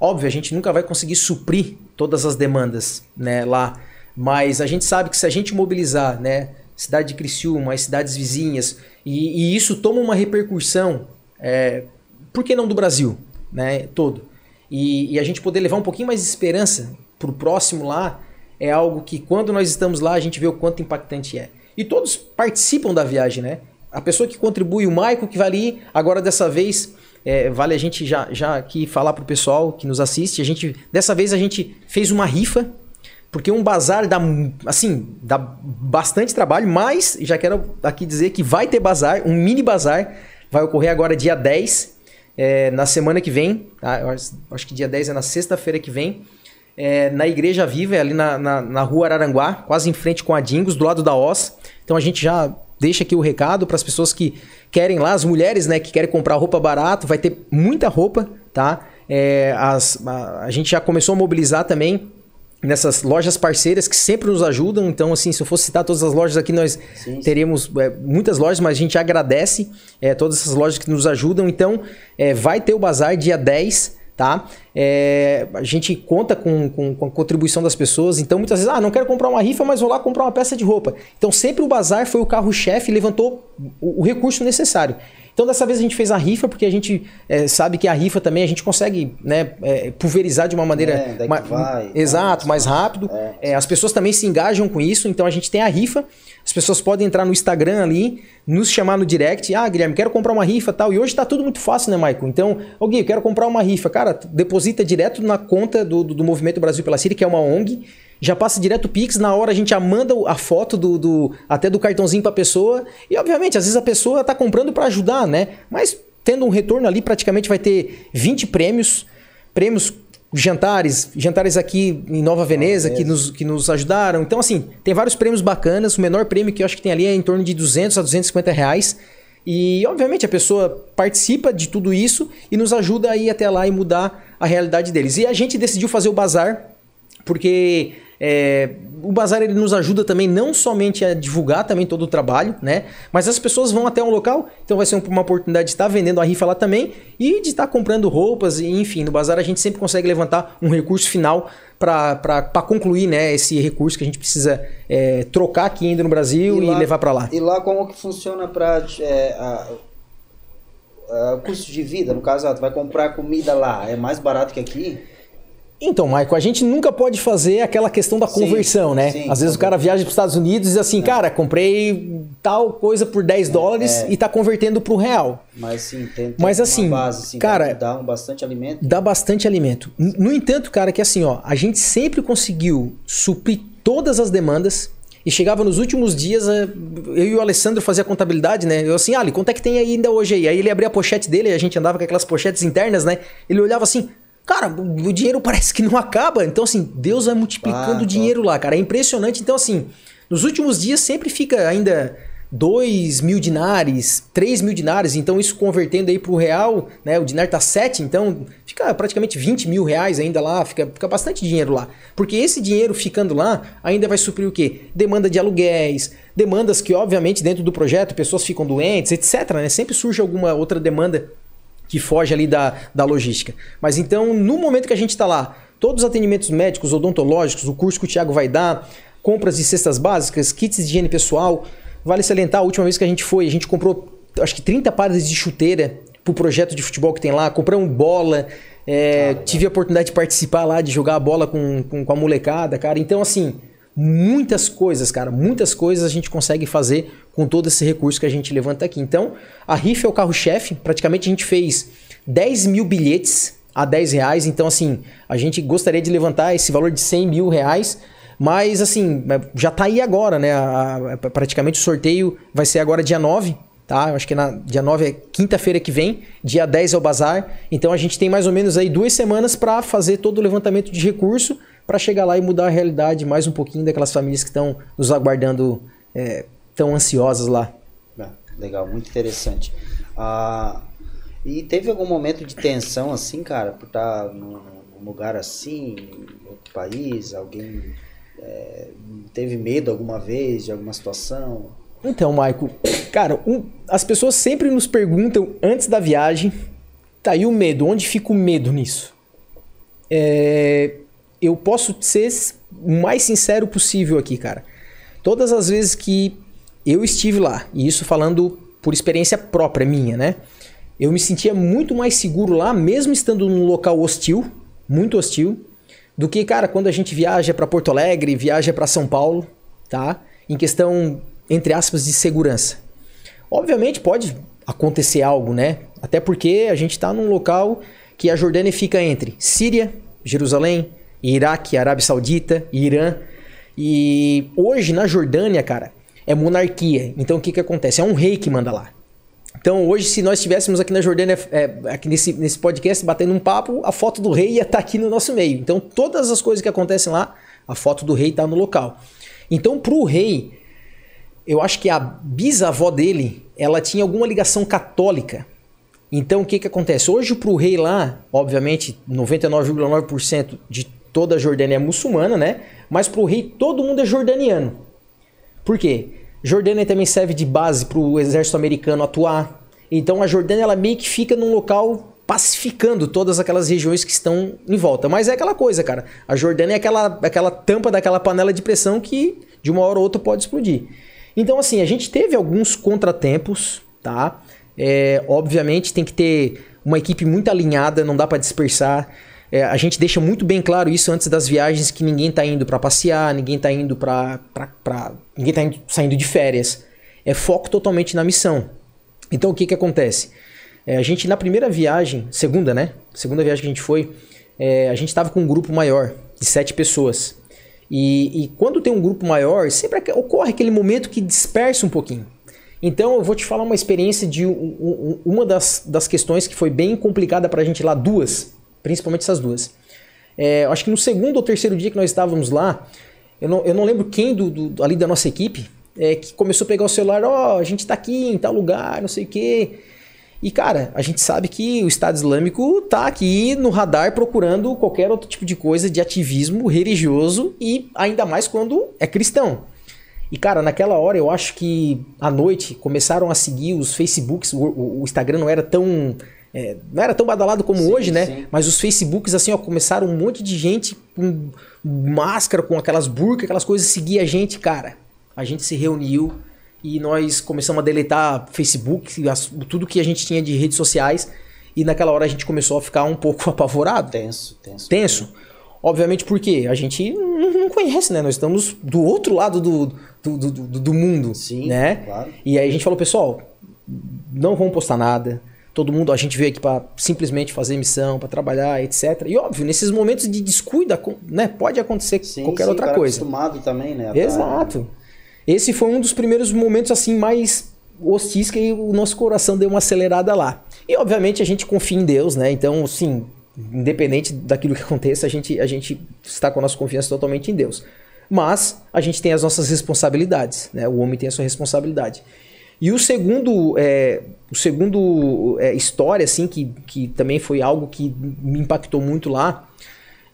Speaker 2: Óbvio, a gente nunca vai conseguir suprir todas as demandas né, lá, mas a gente sabe que se a gente mobilizar, né, cidade de Criciúma, as cidades vizinhas, e, e isso toma uma repercussão, é, por que não do Brasil, né, todo? E, e, a gente poder levar um pouquinho mais de esperança para o próximo lá, é algo que quando nós estamos lá a gente vê o quanto impactante é. E todos participam da viagem, né? A pessoa que contribui, o Maico que vai ali, agora dessa vez, é, vale a gente já, já aqui falar para o pessoal que nos assiste, a gente, dessa vez a gente fez uma rifa, porque um bazar dá, assim, dá bastante trabalho, mas já quero aqui dizer que vai ter bazar, um mini bazar, vai ocorrer agora dia 10, é, na semana que vem, tá? Acho que dia 10 é na sexta-feira que vem, é, na Igreja Viva, é ali na, na, na, rua Araranguá, quase em frente com a Dingos, do lado da OS. Então a gente já deixa aqui o recado para as pessoas que querem lá, as mulheres né, que querem comprar roupa barato, vai ter muita roupa, tá? É, as, a, a gente já começou a mobilizar também nessas lojas parceiras que sempre nos ajudam. Então, assim, se eu fosse citar todas as lojas aqui, nós sim, teríamos é, muitas lojas, mas a gente agradece é, todas essas lojas que nos ajudam. Então, é, vai ter o bazar dia 10 tá? É, a gente conta com, com, com, a contribuição das pessoas, então muitas vezes, ah, não quero comprar uma rifa, mas vou lá comprar uma peça de roupa. Então sempre o bazar foi o carro-chefe e levantou o, o, recurso necessário. Então dessa vez a gente fez a rifa, porque a gente é, sabe que a rifa também a gente consegue né, é, pulverizar de uma maneira. É,
Speaker 1: mais, vai,
Speaker 2: exato, mais rápido. É. É, as pessoas também se engajam com isso, então a gente tem a rifa. As pessoas podem entrar no Instagram ali, nos chamar no direct. Ah, Guilherme, quero comprar uma rifa tal. E hoje tá tudo muito fácil, né, Michael? Então, ô Gui, eu quero comprar uma rifa. Cara, deposita direto na conta do, do, do Movimento Brasil pela Síria, que é uma ONG. Já passa direto o Pix, na hora a gente já manda a foto do, do até do cartãozinho pra pessoa. E, obviamente, às vezes a pessoa tá comprando para ajudar, né? Mas tendo um retorno ali, praticamente vai ter 20 prêmios. Prêmios jantares, jantares aqui em Nova Veneza que nos, que nos ajudaram. Então, assim, tem vários prêmios bacanas. O menor prêmio que eu acho que tem ali é em torno de 200 a 250 reais. E, obviamente, a pessoa participa de tudo isso e nos ajuda a ir até lá e mudar a realidade deles. E a gente decidiu fazer o bazar porque é, o bazar ele nos ajuda também não somente a divulgar também todo o trabalho, né? Mas as pessoas vão até um local, então vai ser uma oportunidade de estar vendendo a rifa lá também e de estar comprando roupas e enfim, no bazar a gente sempre consegue levantar um recurso final para concluir, né, esse recurso que a gente precisa é, trocar aqui ainda no Brasil e, e levar para lá.
Speaker 1: E lá como que funciona para é, uh, custo de vida, no caso, ó, tu vai comprar comida lá, é mais barato que aqui?
Speaker 2: Então, Michael, a gente nunca pode fazer aquela questão da conversão, sim, né? Sim, Às vezes o cara viaja para os Estados Unidos e diz assim, é. cara, comprei tal coisa por 10 é, dólares é. e está convertendo para o real.
Speaker 1: Mas sim, tem,
Speaker 2: Mas, assim,
Speaker 1: base, assim,
Speaker 2: cara,
Speaker 1: dá bastante alimento.
Speaker 2: Dá bastante alimento. No entanto, cara, que assim, ó, a gente sempre conseguiu suprir todas as demandas e chegava nos últimos dias, eh, eu e o Alessandro fazia contabilidade, né? Eu assim, Ali, quanto é que tem ainda hoje aí? Aí ele abria a pochete dele, a gente andava com aquelas pochetes internas, né? Ele olhava assim, cara, o dinheiro parece que não acaba. Então, assim, Deus vai multiplicando ah, o dinheiro lá, cara. É impressionante. Então, assim, nos últimos dias sempre fica ainda 2 mil dinares, 3 mil dinares, então isso convertendo aí para o real, né? O dinar tá 7, então fica praticamente 20 mil reais ainda lá, fica, fica bastante dinheiro lá. Porque esse dinheiro ficando lá ainda vai suprir o quê? Demanda de aluguéis, demandas que, obviamente, dentro do projeto, pessoas ficam doentes, etc. Né? Sempre surge alguma outra demanda que foge ali da, da logística. Mas então, no momento que a gente está lá, todos os atendimentos médicos, odontológicos, o curso que o Thiago vai dar, compras de cestas básicas, kits de higiene pessoal, Vale salientar, a última vez que a gente foi, a gente comprou acho que 30 pares de chuteira pro projeto de futebol que tem lá, compramos bola, é, ah, tive a oportunidade de participar lá, de jogar a bola com, com, com, a molecada, cara. Então, assim, muitas coisas, cara, muitas coisas a gente consegue fazer com todo esse recurso que a gente levanta aqui. Então, a rifa é o carro-chefe, praticamente a gente fez 10 mil bilhetes a 10 reais. Então, assim, a gente gostaria de levantar esse valor de 100 mil reais mas, assim, é, já tá aí agora, né? A, a, praticamente o sorteio vai ser agora dia 9, tá? Eu acho que na, dia 9 é quinta-feira que vem, dia 10 é o bazar. Então a gente tem mais ou menos aí duas semanas para fazer todo o levantamento de recurso para chegar lá e mudar a realidade mais um pouquinho daquelas famílias que estão nos aguardando é, tão ansiosas lá.
Speaker 1: Ah, legal, muito interessante. Ah, e teve algum momento de tensão assim, cara, por estar tá num lugar assim, em outro país, alguém é, teve medo alguma vez de alguma situação?
Speaker 2: Então, Maico, cara, um, as pessoas sempre nos perguntam antes da viagem, tá aí o medo, onde fica o medo nisso? É, eu posso ser o mais sincero possível aqui, cara. Todas as vezes que eu estive lá, e isso falando por experiência própria minha, né? Eu me sentia muito mais seguro lá, mesmo estando num local hostil, muito hostil, do que, cara, quando a gente viaja para Porto Alegre, viaja para São Paulo, tá? Em questão, entre aspas, de segurança. Obviamente pode acontecer algo, né? Até porque a gente está num local que a Jordânia fica entre Síria, Jerusalém, Iraque, Arábia Saudita, Irã. E hoje na Jordânia, cara, é monarquia. Então o que, que acontece? É um rei que manda lá. Então, hoje, se nós estivéssemos aqui na Jordânia, é, aqui nesse, nesse podcast, batendo um papo, a foto do rei ia estar tá aqui no nosso meio. Então, todas as coisas que acontecem lá, a foto do rei está no local. Então, para o rei, eu acho que a bisavó dele, ela tinha alguma ligação católica. Então, o que, que acontece? Hoje, para o rei lá, obviamente, 99,9% de toda a Jordânia é muçulmana, né? Mas para o rei, todo mundo é jordaniano. Por quê? Jordânia também serve de base para o exército americano atuar. Então a Jordânia ela meio que fica num local pacificando todas aquelas regiões que estão em volta. Mas é aquela coisa, cara. A Jordânia é aquela, aquela tampa daquela panela de pressão que de uma hora ou outra pode explodir. Então, assim, a gente teve alguns contratempos, tá? É, obviamente tem que ter uma equipe muito alinhada, não dá para dispersar. É, a gente deixa muito bem claro isso antes das viagens que ninguém está indo para passear, ninguém está indo para ninguém está saindo de férias. É foco totalmente na missão. Então o que que acontece? É, a gente na primeira viagem, segunda, né? Segunda viagem que a gente foi, é, a gente estava com um grupo maior de sete pessoas. E, e quando tem um grupo maior, sempre ocorre aquele momento que dispersa um pouquinho. Então eu vou te falar uma experiência de um, um, uma das, das questões que foi bem complicada para a gente lá, duas Principalmente essas duas. É, acho que no segundo ou terceiro dia que nós estávamos lá, eu não, eu não lembro quem do, do ali da nossa equipe é, que começou a pegar o celular, ó, oh, a gente está aqui em tal lugar, não sei o quê. E cara, a gente sabe que o Estado Islâmico tá aqui no radar procurando qualquer outro tipo de coisa de ativismo religioso e ainda mais quando é cristão. E cara, naquela hora eu acho que à noite começaram a seguir os Facebooks, o, o Instagram não era tão é, não era tão badalado como sim, hoje, né? Sim. Mas os Facebooks, assim, ó, começaram um monte de gente com máscara, com aquelas burcas, aquelas coisas, seguir a gente, cara. A gente se reuniu e nós começamos a deletar Facebook, as, tudo que a gente tinha de redes sociais. E naquela hora a gente começou a ficar um pouco apavorado.
Speaker 1: Tenso, tenso.
Speaker 2: Tenso. Obviamente porque a gente não conhece, né? Nós estamos do outro lado do, do, do, do, do mundo.
Speaker 1: Sim,
Speaker 2: né?
Speaker 1: claro.
Speaker 2: E aí a gente falou, pessoal, não vamos postar nada. Todo mundo, a gente veio aqui para simplesmente fazer missão, para trabalhar, etc. E óbvio, nesses momentos de descuido, né, pode acontecer
Speaker 1: Sim,
Speaker 2: qualquer
Speaker 1: sim,
Speaker 2: outra
Speaker 1: cara
Speaker 2: coisa.
Speaker 1: acostumado também, né? a
Speaker 2: Exato. Esse foi um dos primeiros momentos assim mais hostis que o nosso coração deu uma acelerada lá. E obviamente a gente confia em Deus, né? Então, assim, independente daquilo que aconteça, a gente, a gente está com a nossa confiança totalmente em Deus. Mas a gente tem as nossas responsabilidades, né? O homem tem a sua responsabilidade. E o segundo, é, o segundo é, história, assim, que, que também foi algo que me impactou muito lá,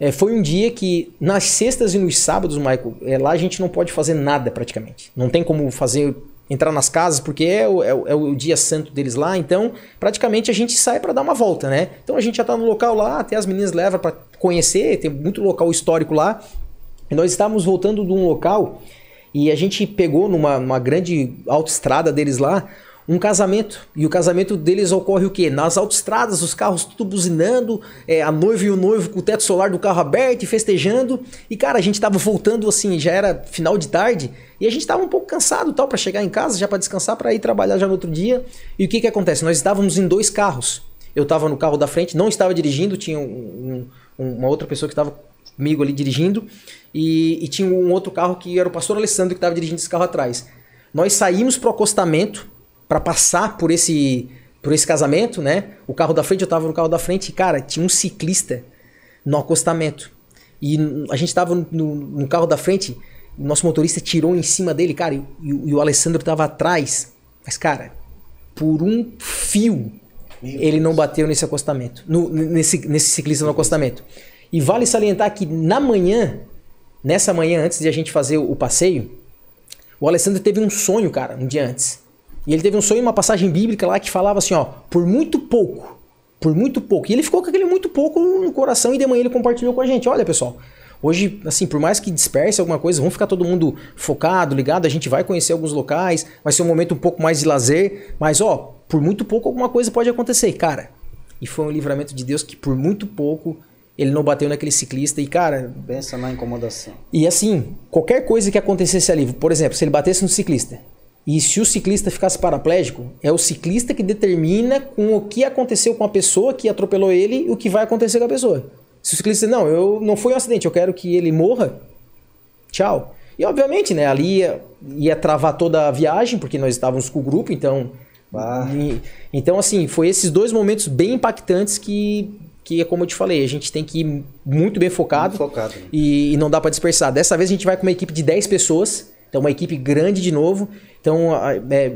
Speaker 2: é, foi um dia que nas sextas e nos sábados, Michael, é, lá a gente não pode fazer nada praticamente. Não tem como fazer entrar nas casas porque é o, é o- é o dia santo deles lá. Então, praticamente a gente sai para dar uma volta, né? Então a gente já tá no local lá, até as meninas levam para conhecer, tem muito local histórico lá. E nós estávamos voltando de um local e a gente pegou numa, numa grande autoestrada deles lá um casamento. E o casamento deles ocorre o quê? Nas autoestradas, os carros tudo buzinando, é, a noiva e o noivo com o teto solar do carro aberto e festejando. E cara, a gente tava voltando assim, já era final de tarde, e a gente tava um pouco cansado tal para chegar em casa, já para descansar, para ir trabalhar já no outro dia. E o que que acontece? Nós estávamos em dois carros. Eu tava no carro da frente, não estava dirigindo, tinha um- um- uma outra pessoa que estava comigo ali dirigindo, e, e tinha um outro carro que era o pastor Alessandro que estava dirigindo esse carro atrás. Nós saímos pro acostamento para passar por esse por esse casamento, né? O carro da frente, eu tava no carro da frente, e cara, tinha um ciclista no acostamento. E a gente tava no, no- carro da frente, o nosso motorista tirou em cima dele, cara, e, e o- Alessandro tava atrás. Mas, cara, por um fio,
Speaker 1: Meu
Speaker 2: ele não bateu nesse acostamento, no- nesse, nesse ciclista no acostamento. E vale salientar que na manhã, nessa manhã, antes de a gente fazer o passeio, o Alessandro teve um sonho, cara, um dia antes. E ele teve um sonho, uma passagem bíblica lá que falava assim, ó, por muito pouco, por muito pouco. E ele ficou com aquele muito pouco no coração e de manhã ele compartilhou com a gente. Olha, pessoal, hoje, assim, por mais que disperse alguma coisa, vamos ficar todo mundo focado, ligado, a gente vai conhecer alguns locais, vai ser um momento um pouco mais de lazer, mas, ó, por muito pouco alguma coisa pode acontecer, cara. E foi um livramento de Deus que por muito pouco ele não bateu naquele ciclista e, cara,
Speaker 1: Pensa na incomodação.
Speaker 2: e assim, qualquer coisa que acontecesse ali, por exemplo, se ele batesse no ciclista, e se o ciclista ficasse paraplégico, é o ciclista que determina com o que aconteceu com a pessoa que atropelou ele e o que vai acontecer com a pessoa. Se o ciclista, não, eu não foi um acidente, eu quero que ele morra, tchau. E obviamente, né, ali ia, ia travar toda a viagem, porque nós estávamos com o grupo, então.
Speaker 1: Ah.
Speaker 2: e- então, assim, foi esses dois momentos bem impactantes que, que é como eu te falei, a gente tem que ir muito bem focado.
Speaker 1: Muito focado, né?
Speaker 2: E, e não dá pra dispersar. Dessa vez a gente vai com uma equipe de 10 pessoas. Então, uma equipe grande de novo. Então, é,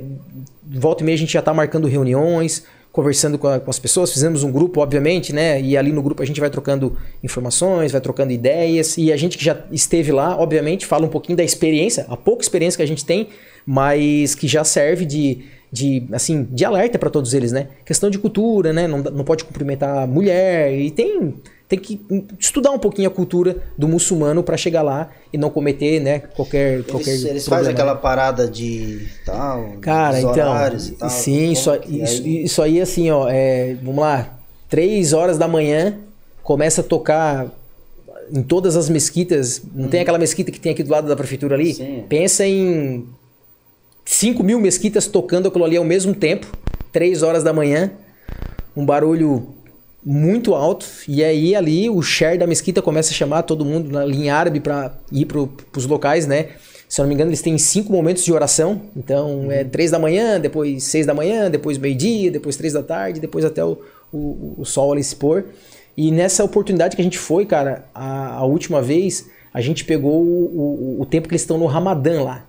Speaker 2: volta e meia a gente já tá marcando reuniões, conversando com, a- com as pessoas. Fizemos um grupo, obviamente, né? E ali no grupo a gente vai trocando informações, vai trocando ideias. E a gente que já esteve lá, obviamente, fala um pouquinho da experiência, a pouca experiência que a gente tem, mas que já serve de, de assim, de alerta para todos eles, né? Questão de cultura, né? Não, não pode cumprimentar a mulher. E tem tem que estudar um pouquinho a cultura do muçulmano para chegar lá e não cometer, né, qualquer qualquer
Speaker 1: Eles, eles
Speaker 2: problema.
Speaker 1: fazem aquela parada de tal,
Speaker 2: Cara, então,
Speaker 1: e tal.
Speaker 2: sim, isso, isso,
Speaker 1: aí-
Speaker 2: isso aí assim, ó, é, vamos lá, três horas da manhã começa a tocar em todas as mesquitas, não tem aquela mesquita que tem aqui do lado da prefeitura ali?
Speaker 1: Uhum. Sim.
Speaker 2: Pensa em 5 mil mesquitas tocando aquilo ali ao mesmo tempo, três horas da manhã, um barulho muito alto, e aí ali o share da mesquita começa a chamar todo mundo na linha árabe para ir para os locais, né? Se eu não me engano, eles têm cinco momentos de oração. Então é três da manhã, depois seis da manhã, depois meio-dia, depois três da tarde, depois até o, o, o sol ali se pôr. E nessa oportunidade que a gente foi, cara, a, a última vez, a gente pegou o, o tempo que eles estão no Ramadã lá.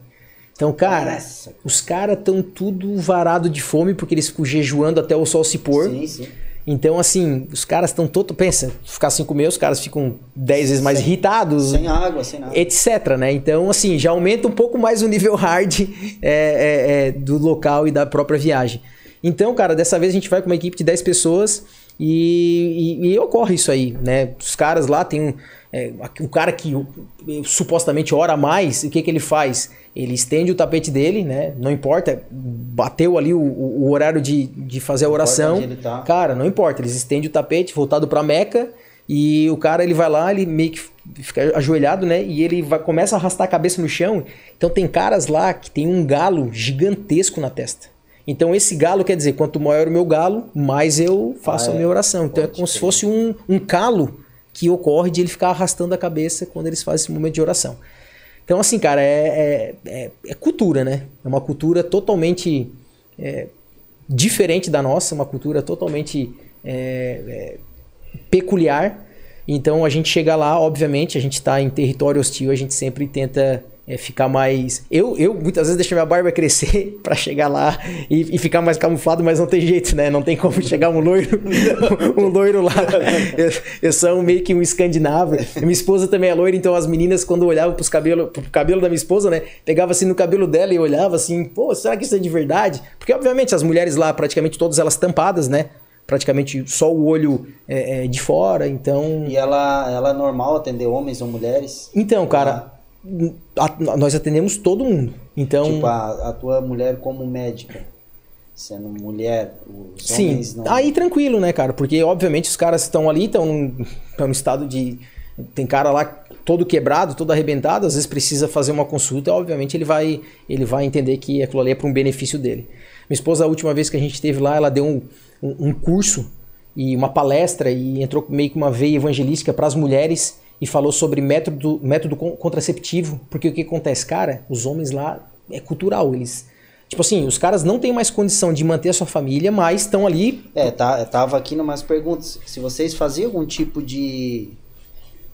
Speaker 2: Então, cara,
Speaker 1: Nossa.
Speaker 2: os caras estão tudo varado de fome porque eles ficam jejuando até o sol se pôr.
Speaker 1: Sim, sim.
Speaker 2: Então, assim, os caras estão todo. Pensa, ficar sem comer, os caras ficam 10 vezes mais irritados,
Speaker 1: Sem água, sem nada.
Speaker 2: etc, né? Então, assim, já aumenta um pouco mais o nível hard é, é, é, do local e da própria viagem. Então, cara, dessa vez a gente vai com uma equipe de 10 pessoas e, e, e ocorre isso aí, né? Os caras lá tem um, é, um cara que supostamente ora mais, o que, que ele faz? Ele estende o tapete dele, né? Não importa, bateu ali o, o horário de, de fazer a oração. Tá. Cara, não importa, eles estendem o tapete voltado para Meca e o cara ele vai lá, ele meio que fica ajoelhado, né? E ele vai, começa a arrastar a cabeça no chão. Então tem caras lá que tem um galo gigantesco na testa. Então esse galo quer dizer, quanto maior o meu galo, mais eu faço ah, a minha oração. Então é como se fosse um, um calo que ocorre de ele ficar arrastando a cabeça quando eles fazem esse momento de oração. Então assim, cara, é, é, é, é cultura, né? É uma cultura totalmente é, diferente da nossa, uma cultura totalmente é, é, peculiar. Então a gente chega lá, obviamente, a gente está em território hostil, a gente sempre tenta é, ficar mais. Eu, eu muitas vezes deixo minha barba crescer para chegar lá e, e, ficar mais camuflado, mas não tem jeito, né? Não tem como chegar um loiro, um loiro lá. Eu, eu sou meio que um escandinavo. Minha esposa também é loira, então as meninas, quando olhavam pros cabelo, pro cabelo da minha esposa, né? Pegava assim no cabelo dela e olhava assim, pô, será que isso é de verdade? Porque, obviamente, as mulheres lá, praticamente todas elas tampadas, né? praticamente só o olho é, é, de fora, então...
Speaker 1: E ela, ela é normal atender homens ou mulheres?
Speaker 2: Então, cara, a, nós atendemos todo mundo. Então,
Speaker 1: tipo, a, a tua mulher como médica, sendo mulher, os
Speaker 2: Sim, não... aí tranquilo, né, cara? Porque, obviamente, os caras estão ali, estão no estado de... Tem cara lá todo quebrado, todo arrebentado, às vezes precisa fazer uma consulta, obviamente ele vai, ele vai entender que aquilo ali é para um benefício dele. Minha esposa, a última vez que a gente esteve lá, ela deu um, um, um curso e uma palestra e entrou meio que uma veia evangelística para as mulheres e falou sobre método, método contraceptivo, porque o que acontece? Cara, os homens lá é cultural, eles. Tipo assim, os caras não têm mais condição de manter a sua família, mas estão ali.
Speaker 1: É, tá, tava aqui numas perguntas. Se vocês faziam algum tipo de.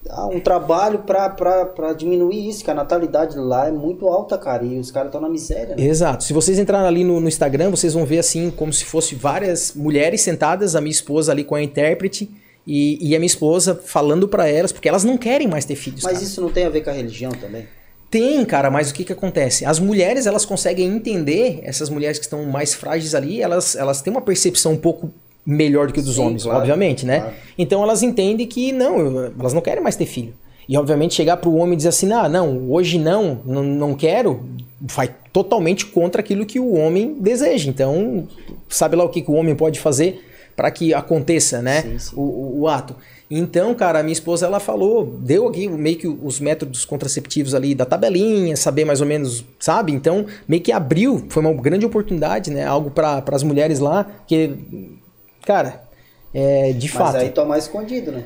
Speaker 1: Ah, um trabalho para diminuir isso, que a natalidade lá é muito alta, cara, e os caras estão na miséria. Né?
Speaker 2: Exato. Se vocês entrarem ali no, no Instagram, vocês vão ver assim, como se fosse várias mulheres sentadas, a minha esposa ali com a intérprete e, e a minha esposa falando para elas, porque elas não querem mais ter filhos.
Speaker 1: Mas
Speaker 2: cara.
Speaker 1: isso não tem a ver com a religião também?
Speaker 2: Tem, cara, mas o que que acontece? As mulheres, elas conseguem entender, essas mulheres que estão mais frágeis ali, elas, elas têm uma percepção um pouco melhor do que dos Sim, homens, claro, obviamente, né? Claro. Então elas entendem que não, elas não querem mais ter filho. E obviamente chegar para o homem e dizer assim, ah, não, hoje não, não, não quero, vai totalmente contra aquilo que o homem deseja. Então, sabe lá o que, que o homem pode fazer para que aconteça, né? Sim, sim. O, o, o, ato. Então, cara, a minha esposa ela falou, deu aqui meio que os métodos contraceptivos ali da tabelinha, saber mais ou menos, sabe? Então, meio que abriu, foi uma grande oportunidade, né? Algo para as mulheres lá, que, cara, é, de
Speaker 1: Mas
Speaker 2: fato.
Speaker 1: Mas aí toma escondido, né?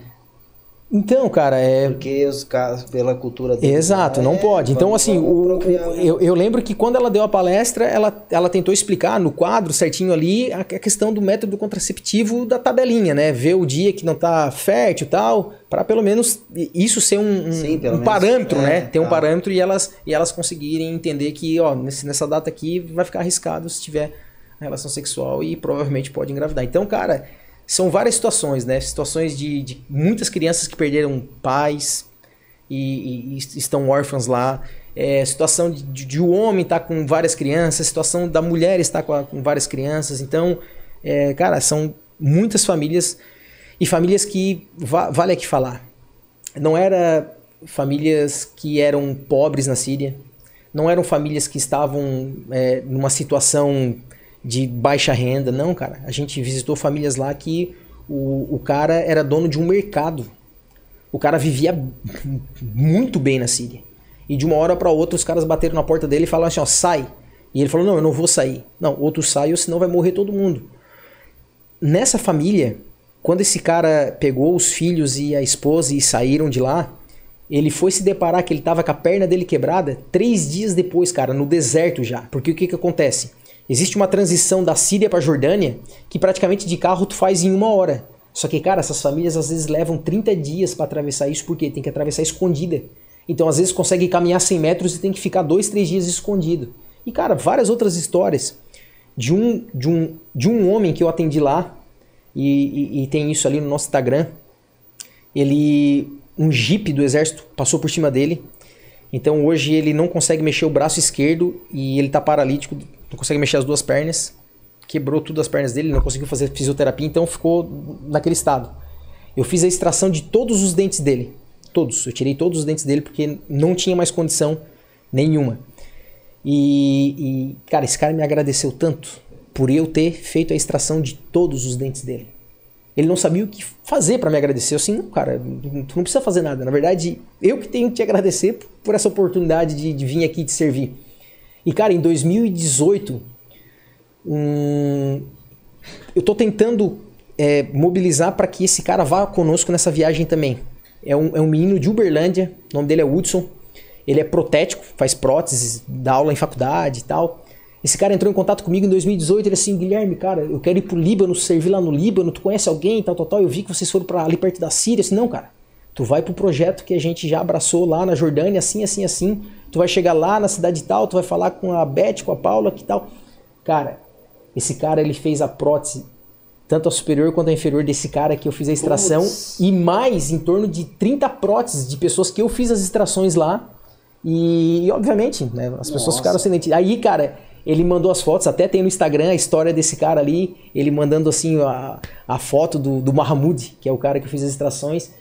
Speaker 2: Então, cara, é.
Speaker 1: Porque os caras, pela cultura
Speaker 2: dele. Exato, não é, pode. Então, vamos, assim, vamos o, o, eu, eu lembro que quando ela deu a palestra, ela, ela tentou explicar no quadro certinho ali a questão do método contraceptivo da tabelinha, né? Ver o dia que não tá fértil e tal, para pelo menos isso ser um, um, Sim, um parâmetro, é, né? Ter um tá. parâmetro e elas, e elas conseguirem entender que, ó, nesse, nessa data aqui vai ficar arriscado se tiver relação sexual e provavelmente pode engravidar. Então, cara são várias situações, né? Situações de, de muitas crianças que perderam pais e, e, e estão órfãos lá. É, situação de, de, o homem estar tá com várias crianças, situação da mulher estar com, a, com várias crianças. Então, é, cara, são muitas famílias e famílias que va vale aqui falar. Não era famílias que eram pobres na Síria, não eram famílias que estavam é, numa situação de baixa renda. Não, cara. A gente visitou famílias lá que o, o cara era dono de um mercado. O cara vivia muito bem na Síria. E de uma hora para outra os caras bateram na porta dele e falaram assim: ó, sai. E ele falou: não, eu não vou sair. Não, outro sai ou senão vai morrer todo mundo. Nessa família, quando esse cara pegou os filhos e a esposa e saíram de lá, ele foi se deparar que ele tava com a perna dele quebrada três dias depois, cara, no deserto já. Porque o que que acontece? Existe uma transição da Síria para Jordânia que praticamente de carro tu faz em uma hora. Só que, cara, essas famílias às vezes levam 30 dias para atravessar isso porque tem que atravessar escondida. Então, às vezes, consegue caminhar 100 metros e tem que ficar dois, três dias escondido. E, cara, várias outras histórias de um, de um, de um homem que eu atendi lá, e, e, e tem isso ali no nosso Instagram. Ele. Um jipe do exército passou por cima dele. Então hoje ele não consegue mexer o braço esquerdo e ele tá paralítico não consegue mexer as duas pernas. quebrou tudo as pernas dele, não conseguiu fazer fisioterapia, então ficou naquele estado. Eu fiz a extração de todos os dentes dele. Todos. Eu tirei todos os dentes dele porque não tinha mais condição nenhuma. E, e, cara, esse cara me agradeceu tanto por eu ter feito a extração de todos os dentes dele. Ele não sabia o que fazer para me agradecer. Eu assim, não, cara, tu não precisa fazer nada. Na verdade, eu que tenho que te agradecer por essa oportunidade de, de vir aqui te servir. E, cara, em 2018, um, eu tô tentando é, mobilizar para que esse cara vá conosco nessa viagem também. É um, é um menino de Uberlândia, o nome dele é Hudson. Ele é protético, faz próteses, dá aula em faculdade e tal. Esse cara entrou em contato comigo em 2018, ele assim, Guilherme, cara, eu quero ir pro Líbano, servir lá no Líbano, tu conhece alguém, tal, tal, tal. Eu vi que vocês foram para ali perto da Síria. Eu disse, não, cara, tu vai pro projeto que a gente já abraçou lá na Jordânia, assim, assim, assim. Tu vai chegar lá na cidade tal, tu vai falar com a Beth, com a Paula, que tal. Cara, esse cara, ele fez a prótese tanto a superior quanto a inferior desse cara que eu fiz a extração Puts. e mais em torno de 30 próteses de pessoas que eu fiz as extrações lá. E, e obviamente, né, as pessoas Nossa. ficaram sem dente. Aí, cara, ele mandou as fotos, até tem no Instagram a história desse cara ali, ele mandando assim a, a foto do, do Mahmoud, que é o cara que fez as extrações.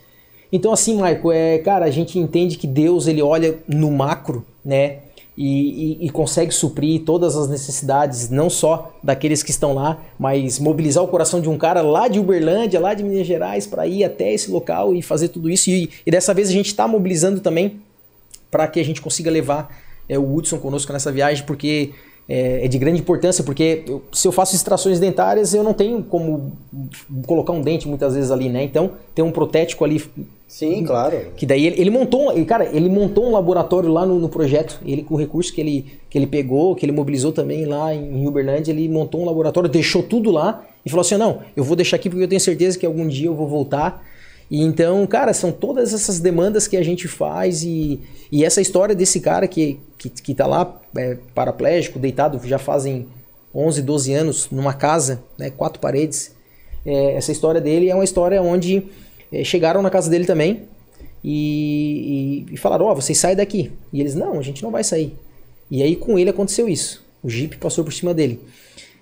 Speaker 2: Então assim, Marco, é, cara, a gente entende que Deus ele olha no macro, né? E, e, e, consegue suprir todas as necessidades, não só daqueles que estão lá, mas mobilizar o coração de um cara lá de Uberlândia, lá de Minas Gerais, para ir até esse local e fazer tudo isso. E, e dessa vez a gente está mobilizando também para que a gente consiga levar é, o Hudson conosco nessa viagem, porque é, é, de grande importância, porque eu, se eu faço extrações dentárias, eu não tenho como colocar um dente muitas vezes ali, né? Então tem um protético ali.
Speaker 1: Sim, claro.
Speaker 2: Que daí ele, ele montou, cara, ele montou um laboratório lá no, no, projeto. Ele com o recurso que ele, que ele pegou, que ele mobilizou também lá em Uberlândia, ele montou um laboratório, deixou tudo lá e falou assim: não, eu vou deixar aqui porque eu tenho certeza que algum dia eu vou voltar então, cara, são todas essas demandas que a gente faz e, e essa história desse cara que, que, que tá lá é, paraplégico, deitado, já fazem 11, 12 anos numa casa, né, quatro paredes. É, essa história dele é uma história onde é, chegaram na casa dele também e, e, e falaram: Ó, oh, vocês saem daqui. E eles: Não, a gente não vai sair. E aí com ele aconteceu isso. O Jeep passou por cima dele.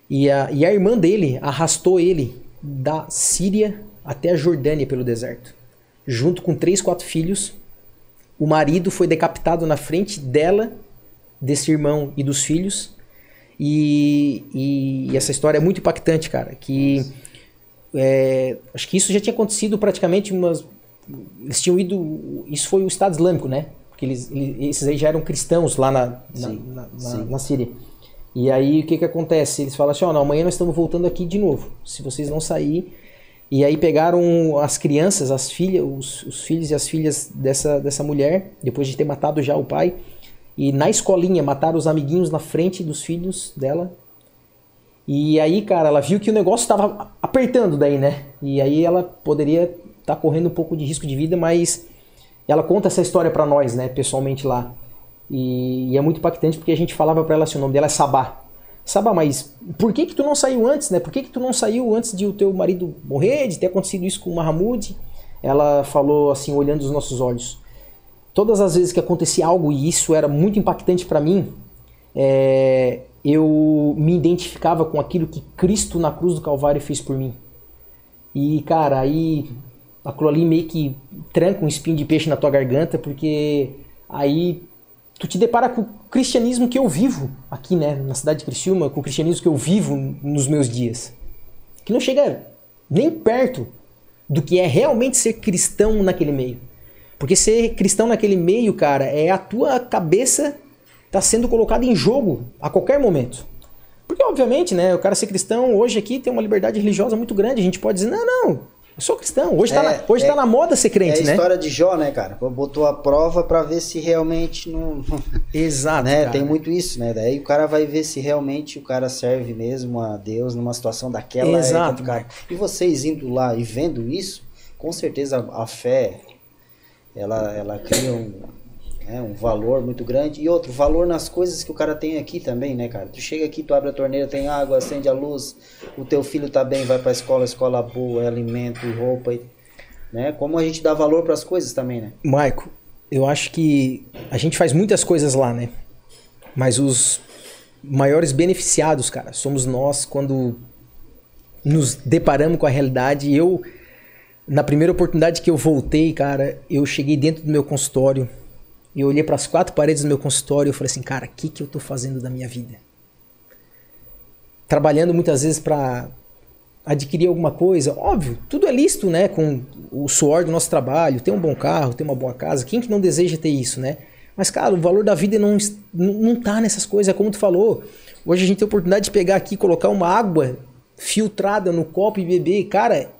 Speaker 2: E a, e a irmã dele arrastou ele da Síria até a Jordânia pelo deserto, junto com três, quatro filhos. O marido foi decapitado na frente dela, desse irmão e dos filhos. E, e, e essa história é muito impactante, cara. Que é, acho que isso já tinha acontecido praticamente umas. Eles tinham ido. Isso foi o Estado Islâmico, né? Porque eles, eles esses aí já eram cristãos lá na, na, na, na, na Síria. E aí o que que acontece? Eles falam assim: ó, oh, não, amanhã nós estamos voltando aqui de novo. Se vocês não sair, e aí pegaram as crianças, as filhas, os, os, filhos e as filhas dessa, dessa mulher, depois de ter matado já o pai, e na escolinha mataram os amiguinhos na frente dos filhos dela. E aí, cara, ela viu que o negócio estava apertando daí, né? E aí ela poderia estar tá correndo um pouco de risco de vida, mas ela conta essa história para nós, né, pessoalmente lá. E, e, é muito impactante porque a gente falava para ela assim, o nome dela é Sabá. Saba, mas por que que tu não saiu antes, né? Por que que tu não saiu antes de o teu marido morrer, de ter acontecido isso com o Mahmoud? Ela falou assim, olhando os nossos olhos. Todas as vezes que acontecia algo e isso era muito impactante para mim, é, eu me identificava com aquilo que Cristo na cruz do Calvário fez por mim. E, cara, aí aquilo ali meio que tranca um espinho de peixe na tua garganta, porque aí tu te depara com o cristianismo que eu vivo aqui, né, na cidade de Criciúma, com o cristianismo que eu vivo nos meus dias. Que não chega nem perto do que é realmente ser cristão naquele meio. Porque ser cristão naquele meio, cara, é a tua cabeça tá sendo colocada em jogo a qualquer momento. Porque, obviamente, né, o cara ser cristão hoje aqui tem uma liberdade religiosa muito grande. A gente pode dizer, não, não, eu sou cristão. Hoje, tá é, na, hoje tá é, tá na moda ser crente,
Speaker 1: é
Speaker 2: né?
Speaker 1: É a história de Jó, né, cara? Botou a prova para ver se realmente não.
Speaker 2: Exato.
Speaker 1: né? Tem muito isso, né? Daí o cara vai ver se realmente o cara serve mesmo a Deus numa situação daquela.
Speaker 2: Exato.
Speaker 1: Cara. E vocês indo lá e vendo isso, com certeza a fé ela, ela cria um né? Um valor muito grande. E outro, valor nas coisas que o cara tem aqui também, né, cara? Tu chega aqui, tu abre a torneira, tem água, acende a luz, o teu filho tá bem, vai pra escola, escola boa, é alimento, roupa, né? Como a gente dá valor para as coisas também, né?
Speaker 2: Maico, eu acho que a gente faz muitas coisas lá, né? Mas os maiores beneficiados, cara, somos nós quando nos deparamos com a realidade. Eu, na primeira oportunidade que eu voltei, cara, eu cheguei dentro do meu consultório. Eu olhei para as quatro paredes do meu consultório e falei assim, cara, o que, que eu tô fazendo da minha vida? Trabalhando muitas vezes para adquirir alguma coisa, óbvio, tudo é lícito, né? Com o suor do nosso trabalho, ter um bom carro, ter uma boa casa. Quem que não deseja ter isso, né? Mas, cara, o valor da vida não, não tá nessas coisas, é como tu falou. Hoje a gente tem a oportunidade de pegar aqui, colocar uma água filtrada no copo e beber. Cara,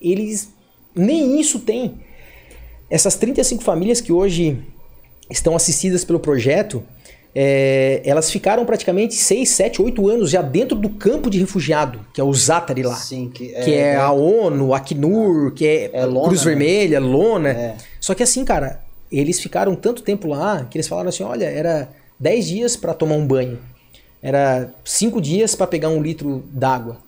Speaker 2: eles nem isso têm. Essas 35 famílias que hoje estão assistidas pelo projeto, é, elas ficaram praticamente 6, 7, 8 anos já dentro do campo de refugiado, que é o Zatari lá.
Speaker 1: Sim, que
Speaker 2: é, que é a ONU, a Acnur, que é,
Speaker 1: É lona,
Speaker 2: Cruz
Speaker 1: né?
Speaker 2: Vermelha, Lona.
Speaker 1: É.
Speaker 2: Só que assim, cara, eles ficaram tanto tempo lá que eles falaram assim: olha, era 10 dias para tomar um banho, era 5 dias para pegar um litro d'água.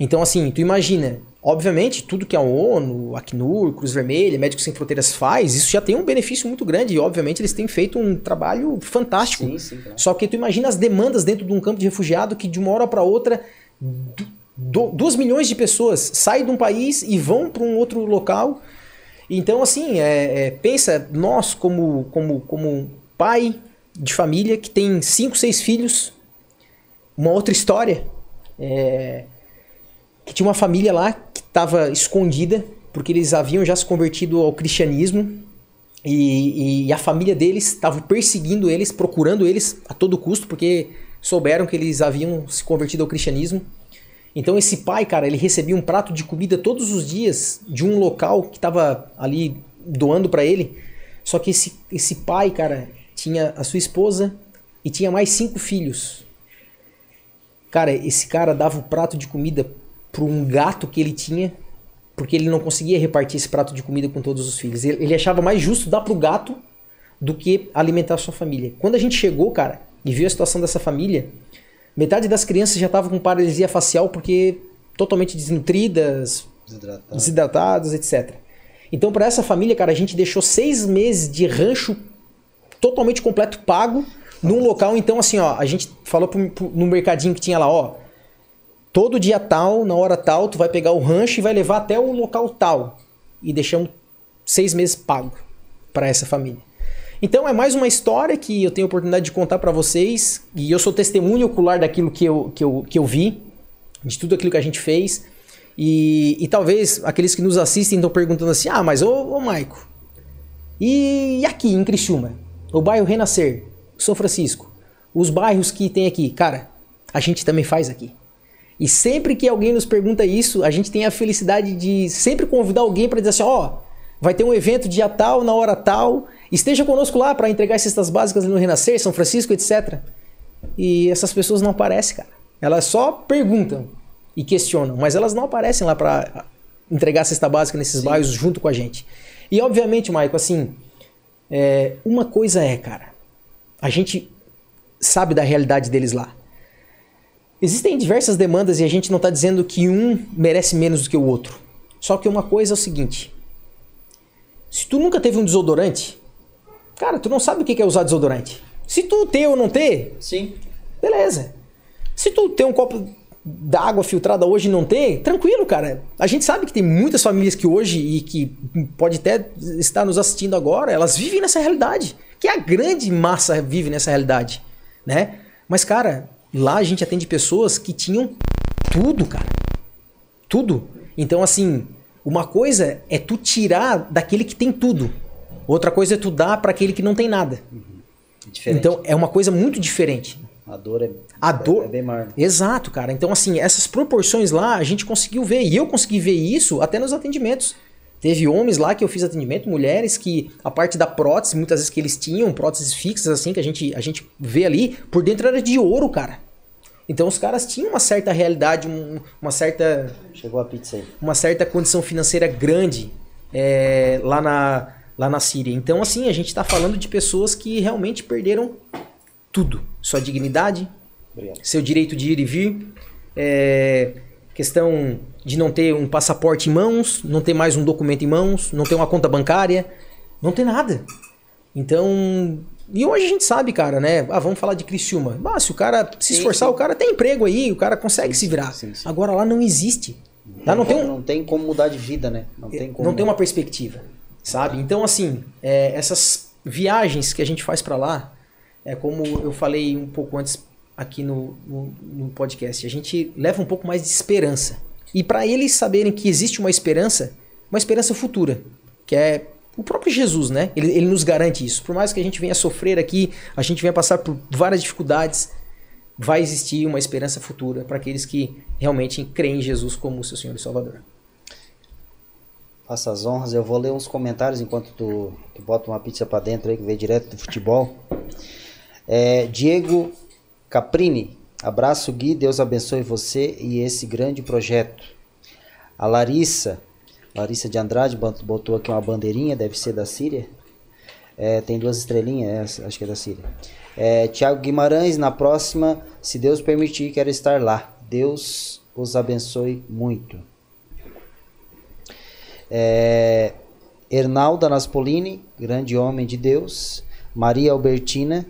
Speaker 2: Então, assim, tu imagina, obviamente, tudo que a ONU, a Acnur, Cruz Vermelha, Médicos Sem Fronteiras faz, isso já tem um benefício muito grande e, obviamente, eles têm feito um trabalho fantástico.
Speaker 1: Sim, sim, claro.
Speaker 2: Só que tu imagina as demandas dentro de um campo de refugiado que de uma hora para outra duas milhões de pessoas saem de um país e vão para um outro local. Então, assim, é, é, pensa, nós como, como, como pai de família que tem cinco, seis filhos, uma outra história. É, que tinha uma família lá estava escondida porque eles haviam já se convertido ao cristianismo e, e a família deles estava perseguindo eles, procurando eles a todo custo porque souberam que eles haviam se convertido ao cristianismo. Então esse pai, cara, ele recebia um prato de comida todos os dias de um local que estava ali doando para ele. Só que esse, esse pai, cara, tinha a sua esposa e tinha mais cinco filhos. Cara, esse cara dava o prato de comida para um gato que ele tinha, porque ele não conseguia repartir esse prato de comida com todos os filhos. Ele, ele achava mais justo dar pro gato do que alimentar a sua família. Quando a gente chegou, cara, e viu a situação dessa família, metade das crianças já estavam com paralisia facial porque totalmente desnutridas,
Speaker 1: Desidratado.
Speaker 2: desidratadas, etc. Então, para essa família, cara, a gente deixou seis meses de rancho totalmente completo pago num local. Então, assim, ó, a gente falou pro, pro- no mercadinho que tinha lá, ó. Todo dia tal, na hora tal, tu vai pegar o rancho e vai levar até o local tal. E deixamos seis meses pago para essa família. Então é mais uma história que eu tenho a oportunidade de contar para vocês e eu sou testemunho ocular daquilo que eu, que, eu, que eu vi, de tudo aquilo que a gente fez. E, e talvez aqueles que nos assistem estão perguntando assim: ah, mas ô, ô Maico, e aqui em Criciúma? O bairro Renascer, São Francisco, os bairros que tem aqui, cara, a gente também faz aqui. E sempre que alguém nos pergunta isso, a gente tem a felicidade de sempre convidar alguém para dizer assim: ó, vai ter um evento dia tal, na hora tal, esteja conosco lá para entregar cestas básicas no Renascer, São Francisco, etc. E essas pessoas não aparecem, cara. Elas só perguntam e questionam, mas elas não aparecem lá para entregar cesta básica nesses bairros junto com a gente. E obviamente, Maico, assim, é, uma coisa é, cara, a gente sabe da realidade deles lá. Existem diversas demandas e a gente não está dizendo que um merece menos do que o outro. Só que uma coisa é o seguinte: se tu nunca teve um desodorante, cara, tu não sabe o que é usar desodorante. Se tu ter ou não ter,
Speaker 1: Sim.
Speaker 2: beleza. Se tu ter um copo d'água filtrada hoje e não ter, tranquilo, cara. A gente sabe que tem muitas famílias que hoje e que pode até estar nos assistindo agora, elas vivem nessa realidade. Que a grande massa vive nessa realidade, né? Mas, cara, lá a gente atende pessoas que tinham tudo, cara. Tudo. Então, assim, uma coisa é tu tirar daquele que tem tudo. Outra coisa é tu dar para aquele que não tem nada.
Speaker 1: É diferente.
Speaker 2: Então, é uma coisa muito diferente.
Speaker 1: a dor é,
Speaker 2: A dor.
Speaker 1: é bem maior.
Speaker 2: Exato, cara. Então, assim, essas proporções lá a gente conseguiu ver. E eu consegui ver isso até nos atendimentos. Teve homens lá que eu fiz atendimento, mulheres que a parte da prótese, muitas vezes que eles tinham, próteses fixas, assim, que a gente, a gente vê ali, por dentro era de ouro, cara. Então os caras tinham uma certa realidade, um- uma certa
Speaker 1: Chegou a pizza aí.
Speaker 2: uma certa condição financeira grande é, lá, na, lá na Síria. Então, assim, a gente está falando de pessoas que realmente perderam tudo: sua dignidade,
Speaker 1: Obrigado.
Speaker 2: seu direito de ir e vir, é, questão de não ter um passaporte em mãos, não ter mais um documento em mãos, não ter uma conta bancária, não ter nada. Então, E hoje a gente sabe, cara, né? Ah, vamos falar de Criciúma. Ah, se o cara se esforçar, sim. o cara tem emprego aí, o cara consegue sim, se virar. Sim, Agora lá não existe.
Speaker 1: Lá não, tem, um... não tem como mudar de vida, né?
Speaker 2: Não tem, como... não tem uma perspectiva, sabe? Então, assim, é, essas viagens que a gente faz para lá, é como eu falei um pouco antes aqui no, no, no podcast, a gente leva um pouco mais de esperança. E para eles saberem que existe uma esperança, uma esperança futura, que é o próprio Jesus, né? Ele, ele nos garante isso. Por mais que a gente venha sofrer aqui, a gente venha passar por várias dificuldades, vai existir uma esperança futura para aqueles que realmente creem em Jesus como seu Senhor e Salvador.
Speaker 1: Faça as honras. Eu vou ler uns comentários enquanto tu, tu bota uma pizza para dentro aí que veio direto do futebol. É, Diego Caprini, abraço Gui, Deus abençoe você e esse grande projeto. A Larissa, Larissa de Andrade botou aqui uma bandeirinha, deve ser da Síria. É, tem duas estrelinhas, é, acho que é da Síria. É, Tiago Guimarães, na próxima, se Deus permitir, quero estar lá. Deus os abençoe muito. É, Hernalda Naspolini, grande homem de Deus. Maria Albertina,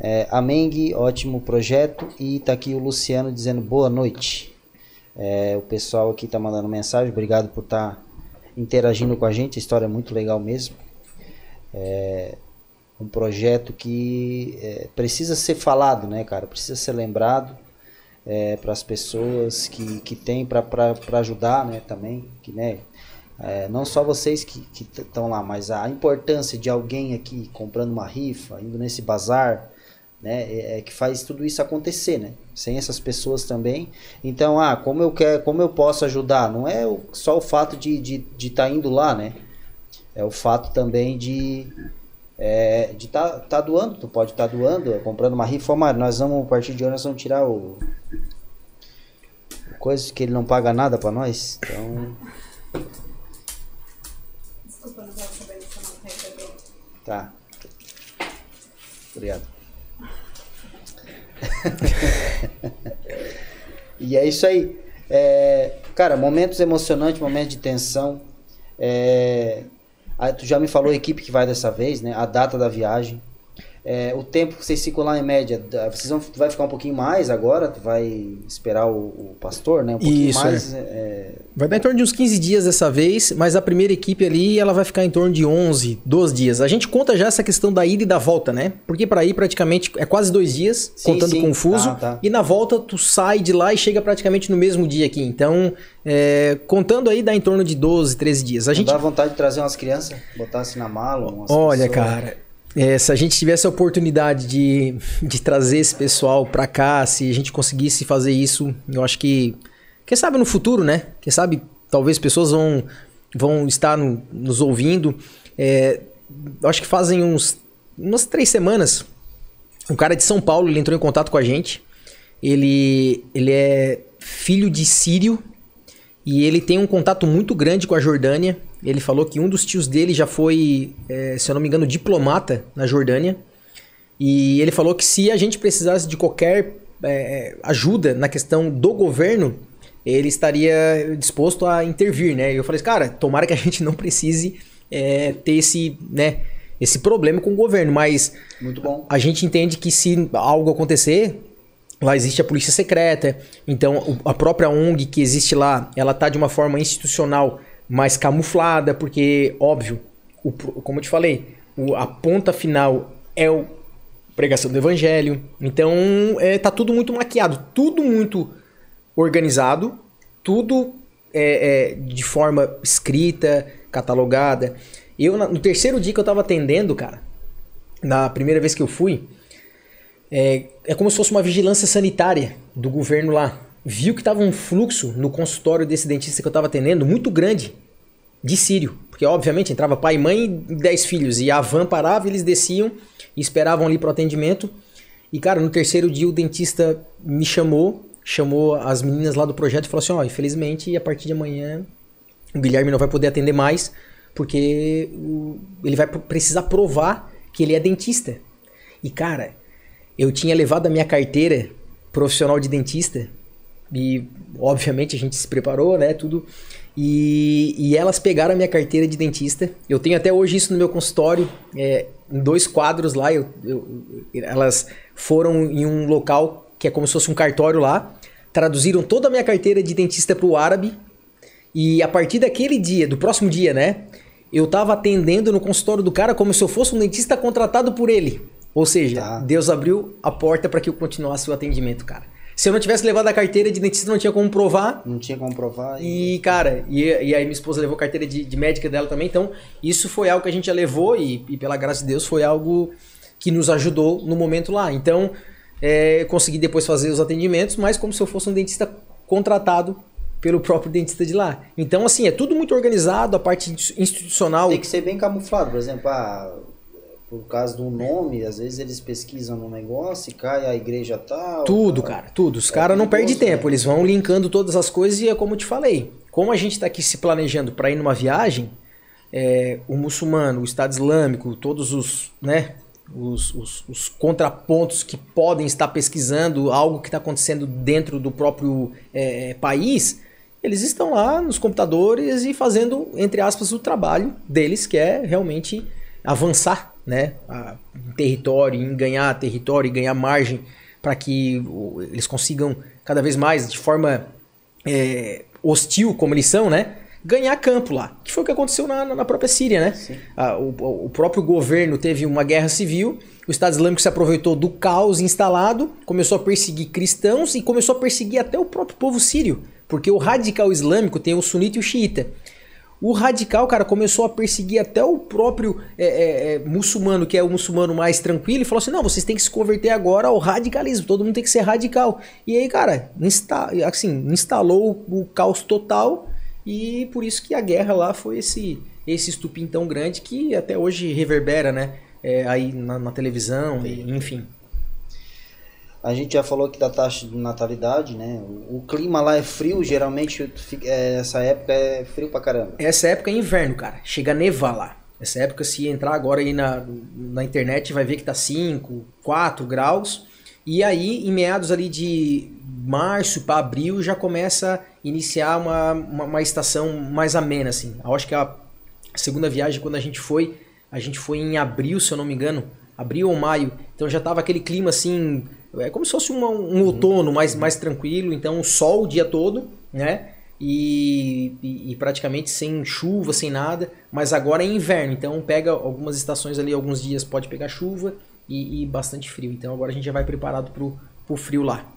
Speaker 1: é, Ameng, ótimo projeto. E tá aqui o Luciano dizendo boa noite. É, o pessoal aqui tá mandando mensagem, obrigado por estar tá interagindo com a gente, a história é muito legal mesmo. É um projeto que é, precisa ser falado, né, cara? Precisa ser lembrado é, para as pessoas que, que tem para ajudar, né, também, que, né, é, não só vocês que estão lá, mas a importância de alguém aqui comprando uma rifa, indo nesse bazar, né, é, é, que faz tudo isso acontecer, né? Sem essas pessoas também. Então, ah, como eu quero, como eu posso ajudar? Não é só o fato de estar de, de tá indo lá, né? É o fato também de é, de tá, tá doando, tu pode estar tá doando, comprando uma rifa, mas nós vamos a partir de hoje nós vamos tirar o coisas que ele não paga nada para nós. Então Desculpa, não posso saber se não Tá. Obrigado. e é isso aí. É, cara, momentos emocionantes, momentos de tensão. É, tu já me falou a equipe que vai dessa vez, né? A data da viagem. É, o tempo que vocês ficam lá em média, vocês vão vai ficar um pouquinho mais agora? Tu vai esperar o, o pastor, né? Um pouquinho
Speaker 2: Isso, mais. É. É... Vai dar em torno de uns 15 dias dessa vez, mas a primeira equipe ali ela vai ficar em torno de 11, 12 dias. A gente conta já essa questão da ida e da volta, né? Porque para ir praticamente é quase dois dias, sim, contando sim. confuso. Ah, tá. E na volta tu sai de lá e chega praticamente no mesmo dia aqui. Então, é, contando aí dá em torno de 12, 13 dias. A gente
Speaker 1: dá vontade de trazer umas crianças, botasse na mala.
Speaker 2: Olha, pessoas. cara é, se a gente tivesse a oportunidade de, de trazer esse pessoal para cá, se a gente conseguisse fazer isso, eu acho que. Quem sabe no futuro, né? Quem sabe talvez pessoas vão, vão estar no, nos ouvindo. É, acho que fazem uns, umas três semanas. Um cara de São Paulo ele entrou em contato com a gente. Ele, ele é filho de sírio e ele tem um contato muito grande com a Jordânia. Ele falou que um dos tios dele já foi, é, se eu não me engano, diplomata na Jordânia. E ele falou que se a gente precisasse de qualquer é, ajuda na questão do governo, ele estaria disposto a intervir, né? E eu falei, cara, tomara que a gente não precise é, ter esse, né, esse problema com o governo, mas a gente entende que se algo acontecer, lá existe a polícia secreta, então a própria ONG que existe lá, ela tá de uma forma institucional mais camuflada, porque, óbvio, o, como eu te falei, o, a ponta final é o pregação do evangelho. Então, é, tá tudo muito maquiado, tudo muito organizado, tudo é, é, de forma escrita, catalogada. Eu, no terceiro dia que eu tava atendendo, cara, na primeira vez que eu fui, é, é como se fosse uma vigilância sanitária do governo lá viu que tava um fluxo no consultório desse dentista que eu estava atendendo muito grande de sírio. Porque, obviamente, entrava pai, mãe e dez filhos. E a van parava, eles desciam e esperavam ali pro atendimento. E, cara, no terceiro dia o dentista me chamou, chamou as meninas lá do projeto e falou assim: ó, oh, infelizmente, a partir de amanhã o Guilherme não vai poder atender mais, porque ele vai precisar provar que ele é dentista. E, cara, eu tinha levado a minha carteira profissional de dentista e, obviamente, a gente se preparou, né? Tudo. E, e elas pegaram a minha carteira de dentista. Eu tenho até hoje isso no meu consultório, é, em dois quadros lá. Eu, eu, elas foram em um local que é como se fosse um cartório lá, traduziram toda a minha carteira de dentista para o árabe. E a partir daquele dia, do próximo dia, né? Eu tava atendendo no consultório do cara como se eu fosse um dentista contratado por ele. Ou seja, tá. Deus abriu a porta para que eu continuasse o atendimento, cara. Se eu não tivesse levado a carteira de dentista, não tinha como provar.
Speaker 1: Não tinha como provar.
Speaker 2: E, cara, e, e aí minha esposa levou a carteira de, de, médica dela também. Então, isso foi algo que a gente já levou e, e pela graça de Deus, foi algo que nos ajudou no momento lá. Então, é, consegui depois fazer os atendimentos, mas como se eu fosse um dentista contratado pelo próprio dentista de lá. Então, assim, é tudo muito organizado, a parte institucional.
Speaker 1: Tem que ser bem camuflado, por exemplo, ah, por causa do nome, às vezes eles pesquisam no negócio e cai a igreja tal.
Speaker 2: Tudo, cara, tudo. Os é caras não perdem tempo, né? eles vão linkando todas as coisas e é como eu te falei. Como a gente está aqui se planejando para ir numa viagem, é, o muçulmano, o Estado Islâmico, todos os, né, os, os, os contrapontos que podem estar pesquisando algo que está acontecendo dentro do próprio é, país, eles estão lá nos computadores e fazendo, entre aspas, o trabalho deles, que é realmente avançar né, a, em território, em ganhar território e ganhar margem para que eles consigam cada vez mais, de forma é, hostil como eles são, né, ganhar campo lá. Que foi o que aconteceu na, na própria Síria, né? Ah, o, o, próprio governo teve uma guerra civil, o Estado Islâmico se aproveitou do caos instalado, começou a perseguir cristãos e começou a perseguir até o próprio povo sírio, porque o radical islâmico tem o sunita e o xiita. O radical, cara, começou a perseguir até o próprio é, é, é, muçulmano, que é o muçulmano mais tranquilo, e falou assim: não, vocês têm que se converter agora ao radicalismo, todo mundo tem que ser radical. E aí, cara, insta assim, instalou o caos total, e por isso que a guerra lá foi esse, esse estupim tão grande que até hoje reverbera, né? É, aí na, na televisão, e, enfim.
Speaker 1: A gente já falou aqui da taxa de natalidade, né? O, o clima lá é frio, geralmente é, essa época é frio pra caramba.
Speaker 2: Essa época é inverno, cara. Chega a nevar lá. Essa época, se entrar agora aí na, na internet, vai ver que tá 5, 4 graus. E aí, em meados ali de março para abril, já começa a iniciar uma, uma, uma, estação mais amena, assim. Eu acho que a segunda viagem, quando a gente foi, a gente foi em abril, se eu não me engano. Abril ou maio. Então já tava aquele clima assim é como se fosse uma, um outono mais, mais tranquilo, então sol o dia todo, né? E, e, e, praticamente sem chuva, sem nada, mas agora é inverno, então pega algumas estações ali, alguns dias pode pegar chuva e, e bastante frio. Então agora a gente já vai preparado pro, pro frio lá.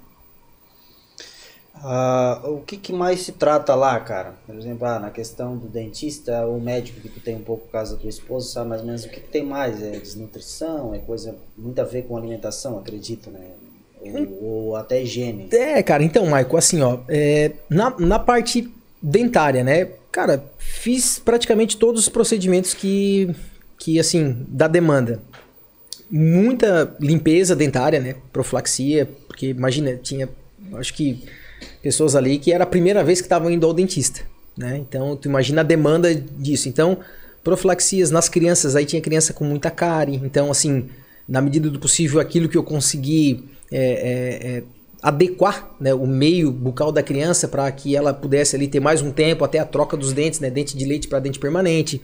Speaker 1: Uh, o que, que, mais se trata lá, cara? Por exemplo, ah, na questão do dentista, o médico que tu tem um pouco por causa da tua esposa, sabe mais ou menos o que, que, tem mais? É desnutrição, é coisa muito a ver com alimentação, acredito, né? Ou, até higiene.
Speaker 2: É, cara, então, Maico, assim, ó, é, na, na parte dentária, né? Cara, fiz praticamente todos os procedimentos que, que assim, da demanda. Muita limpeza dentária, né? Profilaxia, porque imagina, tinha, acho que pessoas ali que era a primeira vez que estavam indo ao dentista, né? Então, tu imagina a demanda disso. Então, profilaxias nas crianças, aí tinha criança com muita cárie, então, assim, na medida do possível, aquilo que eu consegui é, é, é, adequar né, o meio bucal da criança para que ela pudesse ali ter mais um tempo até a troca dos dentes, né, dente de leite para dente permanente.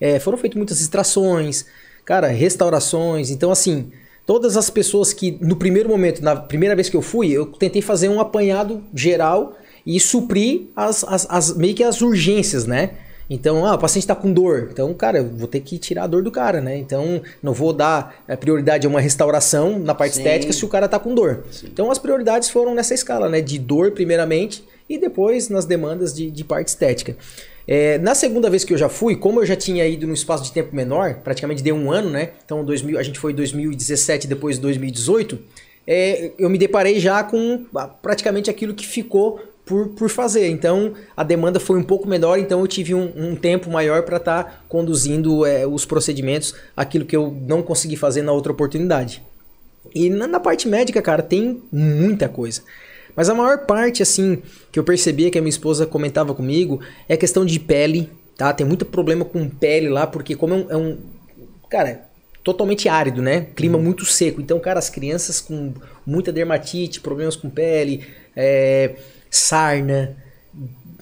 Speaker 2: É, foram feitas muitas extrações, cara, restaurações. Então, assim, todas as pessoas que no primeiro momento, na primeira vez que eu fui, eu tentei fazer um apanhado geral e suprir as, as, as meio que as urgências, né? Então, ah, o paciente está com dor. Então, cara, eu vou ter que tirar a dor do cara, né? Então, não vou dar eh, prioridade a uma restauração na parte Sim. estética se o cara está com dor. Sim. Então, as prioridades foram nessa escala, né? De dor, primeiramente, e depois nas demandas de, de parte estética. É, na segunda vez que eu já fui, como eu já tinha ido num espaço de tempo menor, praticamente deu um ano, né? Então, 2000, a gente foi em 2017, depois 2018. É, eu me deparei já com ah, praticamente aquilo que ficou por, por fazer. Então a demanda foi um pouco menor, então eu tive um, um tempo maior para estar tá conduzindo é, os procedimentos, aquilo que eu não consegui fazer na outra oportunidade. E na, na, parte médica, cara, tem muita coisa. Mas a maior parte, assim, que eu percebia que a minha esposa comentava comigo é a questão de pele, tá? Tem muito problema com pele lá, porque como é um. É um cara, totalmente árido, né? Clima uhum. muito seco. Então, cara, as crianças com muita dermatite, problemas com pele, é, sarna,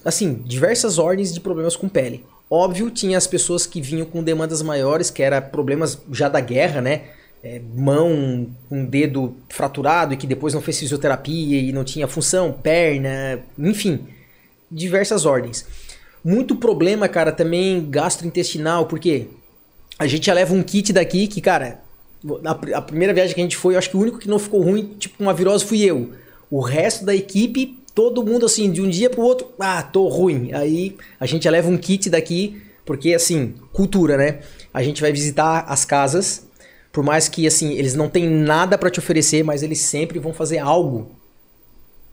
Speaker 2: assim, diversas ordens de problemas com pele. Óbvio, tinha as pessoas que vinham com demandas maiores, que era problemas já da guerra, né? É, mão com dedo fraturado e que depois não fez fisioterapia e não tinha função, perna, enfim, diversas ordens. Muito problema, cara, também gastrointestinal, porque a gente já leva um kit daqui que, cara, a, a primeira viagem que a gente foi, eu acho que o único que não ficou ruim, tipo uma virose, fui eu. O resto da equipe, todo mundo assim, de um dia pro outro, ah, tô ruim. Aí a gente já leva um kit daqui, porque assim, cultura, né? A gente vai visitar as casas, por mais que assim, eles não têm nada para te oferecer, mas eles sempre vão fazer algo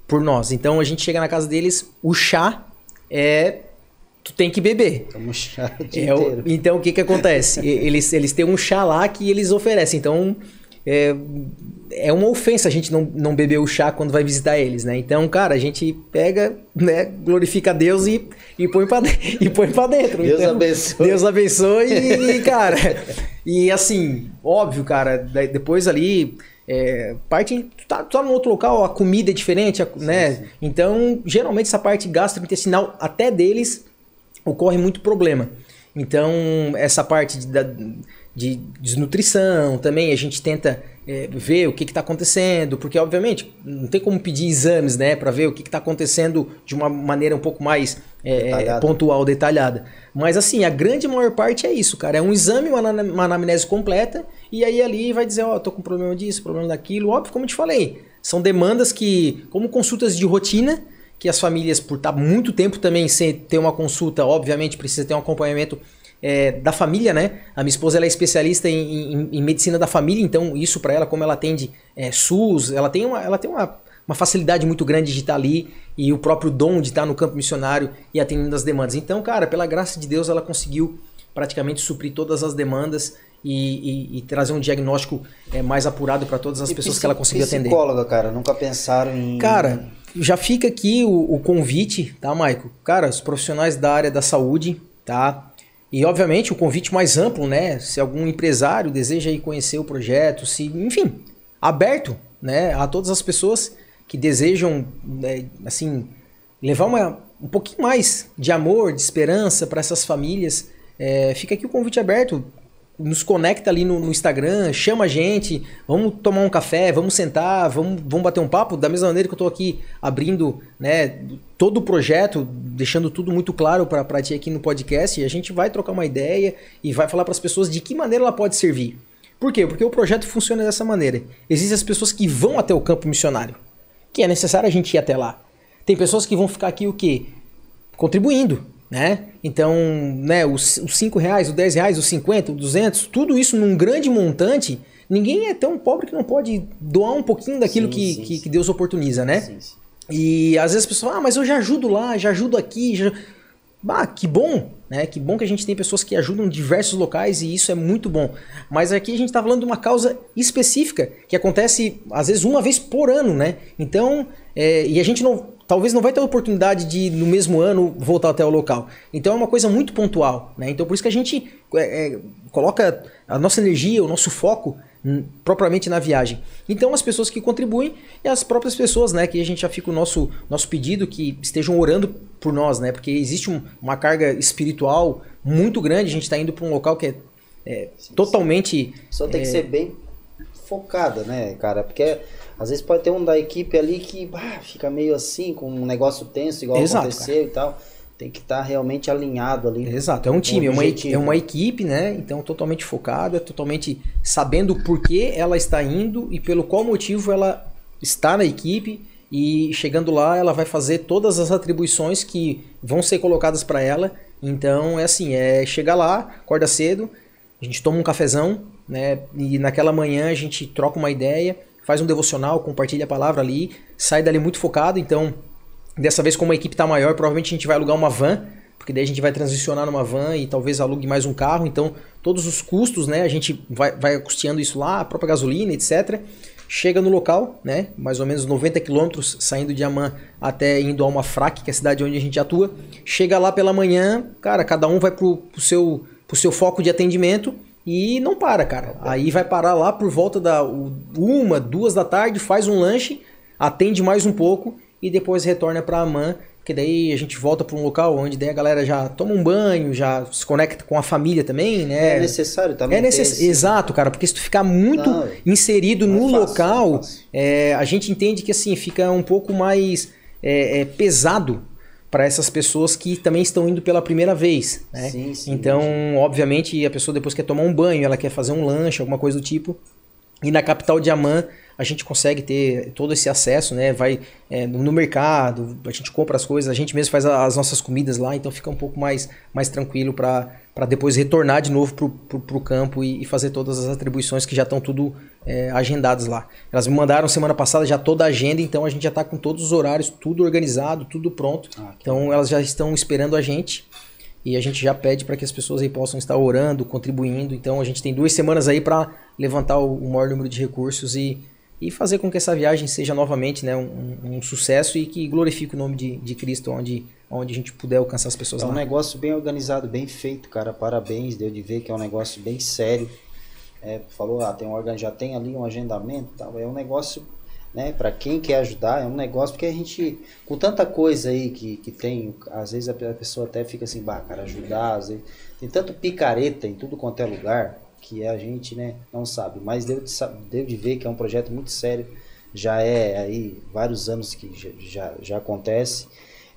Speaker 2: por nós. Então a gente chega na casa deles, o chá é tu tem que beber.
Speaker 1: Toma chá o
Speaker 2: É, o- então o que que acontece? Eles, eles têm um chá lá que eles oferecem. Então é, é uma ofensa a gente não, não beber o chá quando vai visitar eles, né? Então, cara, a gente pega, né, glorifica a Deus e, e põe pra, de- e põe pra dentro.
Speaker 1: Deus
Speaker 2: Então,
Speaker 1: abençoe.
Speaker 2: Deus abençoe e, cara. E assim, óbvio, cara, depois ali. É, parte tu tá, tu tá num outro local, a comida é diferente, a- né? Então, geralmente essa parte gastrointestinal até deles ocorre muito problema. Então, essa parte de, da- de desnutrição também, a gente tenta é, ver o que está acontecendo, porque, obviamente, não tem como pedir exames, né, para ver o que está acontecendo de uma maneira um pouco mais é,
Speaker 1: Detalhada.
Speaker 2: pontual, detalhada. Mas, assim, a grande maior parte é isso, cara. É um exame, uma, uma anamnese completa, e aí ali vai dizer, ó, tô com problema disso, problema daquilo. Óbvio, como eu te falei, são demandas que, como consultas de rotina, que as famílias, por estar muito tempo também sem ter uma consulta, obviamente precisa ter um acompanhamento é, da família, né? A minha esposa ela é especialista em, em- em medicina da família, então isso para ela, como ela atende é, SUS, ela tem, uma, ela tem uma, uma facilidade muito grande de estar ali e o próprio dom de estar no campo missionário e atendendo as demandas. Então, cara, pela graça de Deus, ela conseguiu praticamente suprir todas as demandas e, e- e trazer um diagnóstico é, mais apurado para todas as
Speaker 1: E
Speaker 2: pessoas que ela conseguiu atender.
Speaker 1: Psicóloga, cara, nunca pensaram em.
Speaker 2: Cara, já fica aqui o, o convite, tá, Maico? Cara, os profissionais da área da saúde, tá? E obviamente o convite mais amplo, né? Se algum empresário deseja ir conhecer o projeto, se, enfim, aberto, né, a todas as pessoas que desejam, né, assim, levar uma, um pouquinho mais de amor, de esperança para essas famílias. É, fica aqui o convite aberto. Nos conecta ali no, no Instagram, chama a gente, vamos tomar um café, vamos sentar, vamos, vamos bater um papo. Da mesma maneira que eu estou aqui abrindo né, todo o projeto, deixando tudo muito claro para ti aqui no podcast, a gente vai trocar uma ideia e vai falar para as pessoas de que maneira ela pode servir. Por quê? Porque o projeto funciona dessa maneira. Existem as pessoas que vão até o campo missionário, que é necessário a gente ir até lá. Tem pessoas que vão ficar aqui o quê? Contribuindo, né? Então, né, os, os 5 reais, os 10 reais, os 50, os 200, tudo isso num grande montante, ninguém é tão pobre que não pode doar um pouquinho daquilo
Speaker 1: Sim,
Speaker 2: que,
Speaker 1: sim,
Speaker 2: que, que Deus oportuniza, né?
Speaker 1: Sim, sim.
Speaker 2: E às vezes as pessoas falam, ah, mas eu já ajudo lá, já ajudo aqui. Já... Ah, que bom, né? Que bom que a gente tem pessoas que ajudam em diversos locais e isso é muito bom. Mas aqui a gente está falando de uma causa específica que acontece às vezes uma vez por ano, né? Então, é, e a gente não, talvez não vai ter a oportunidade de no mesmo ano voltar até o local. Então é uma coisa muito pontual, né? Então por isso que a gente é, é, coloca a nossa energia, o nosso foco hum, propriamente na viagem. Então as pessoas que contribuem e as próprias pessoas, né, que a gente já fica o nosso nosso pedido que estejam orando por nós, né? Porque existe um- uma carga espiritual muito grande, a gente está indo para um local que é, é totalmente
Speaker 1: Só tem que ser bem focada, né, cara? Porque às vezes pode ter um da equipe ali que bah, fica meio assim, com um negócio tenso, igual
Speaker 2: Exato,
Speaker 1: aconteceu e tal. Tem que estar realmente alinhado ali.
Speaker 2: Exato, é um time, é uma, é uma equipe, né? Então totalmente focada, totalmente sabendo por que ela está indo e pelo qual motivo ela está na equipe e chegando lá ela vai fazer todas as atribuições que vão ser colocadas para ela. Então é assim, é chegar lá, acorda cedo, a gente toma um cafezão, né? E naquela manhã a gente troca uma ideia, faz um devocional, compartilha a palavra ali, sai dali muito focado, então Dessa vez, como a equipe está maior, provavelmente a gente vai alugar uma van, porque daí a gente vai transicionar numa van e talvez alugue mais um carro. Então, todos os custos, né? A gente vai, vai custeando isso lá, a própria gasolina, etc. Chega no local, né? Mais ou menos 90 quilômetros saindo de Amã até indo a uma fraque, que é a cidade onde a gente atua. Chega lá pela manhã, cara, cada um vai pro, pro, seu, pro seu foco de atendimento e não para, cara. Aí vai parar lá por volta da uma, duas da tarde, faz um lanche, atende mais um pouco e depois retorna para Amã porque daí a gente volta para um local onde daí a galera já toma um banho, já se conecta com a família também, né?
Speaker 1: É necessário também.
Speaker 2: É necess... Exato, cara, porque se tu ficar muito não, inserido no é local, é, a gente entende que assim fica um pouco mais é, é pesado para essas pessoas que também estão indo pela primeira vez, né? Sim, sim, então, sim. obviamente, a pessoa depois quer tomar um banho, ela quer fazer um lanche, alguma coisa do tipo. E na capital de Amman a gente consegue ter todo esse acesso, né? Vai é, no mercado, a gente compra as coisas, a gente mesmo faz as nossas comidas lá, então fica um pouco mais, mais tranquilo para depois retornar de novo pro, pro campo e, e, fazer todas as atribuições que já estão tudo é, agendadas lá. Elas me mandaram semana passada já toda a agenda, então a gente já está com todos os horários, tudo organizado, tudo pronto. Ah, então elas já estão esperando a gente. E a gente já pede para que as pessoas aí possam estar orando, contribuindo. Então a gente tem duas semanas aí para levantar o, o maior número de recursos e e fazer com que essa viagem seja novamente né, um, um sucesso e que glorifique o nome de, de Cristo onde, onde a gente puder alcançar as pessoas
Speaker 1: é
Speaker 2: lá.
Speaker 1: Um negócio bem organizado, bem feito, cara. Parabéns, deu de ver que é um negócio bem sério. É, falou, ah, tem um órgão, já tem ali um agendamento tal. É um negócio, né, para quem quer ajudar, é um negócio porque a gente, com tanta coisa aí que, que tem, às vezes a pessoa até fica assim, bah, cara, ajudar, às vezes, tem tanto picareta em tudo quanto é lugar que a gente né, não sabe. Mas deu de, deu de ver que é um projeto muito sério, já é aí vários anos que já, já, já acontece.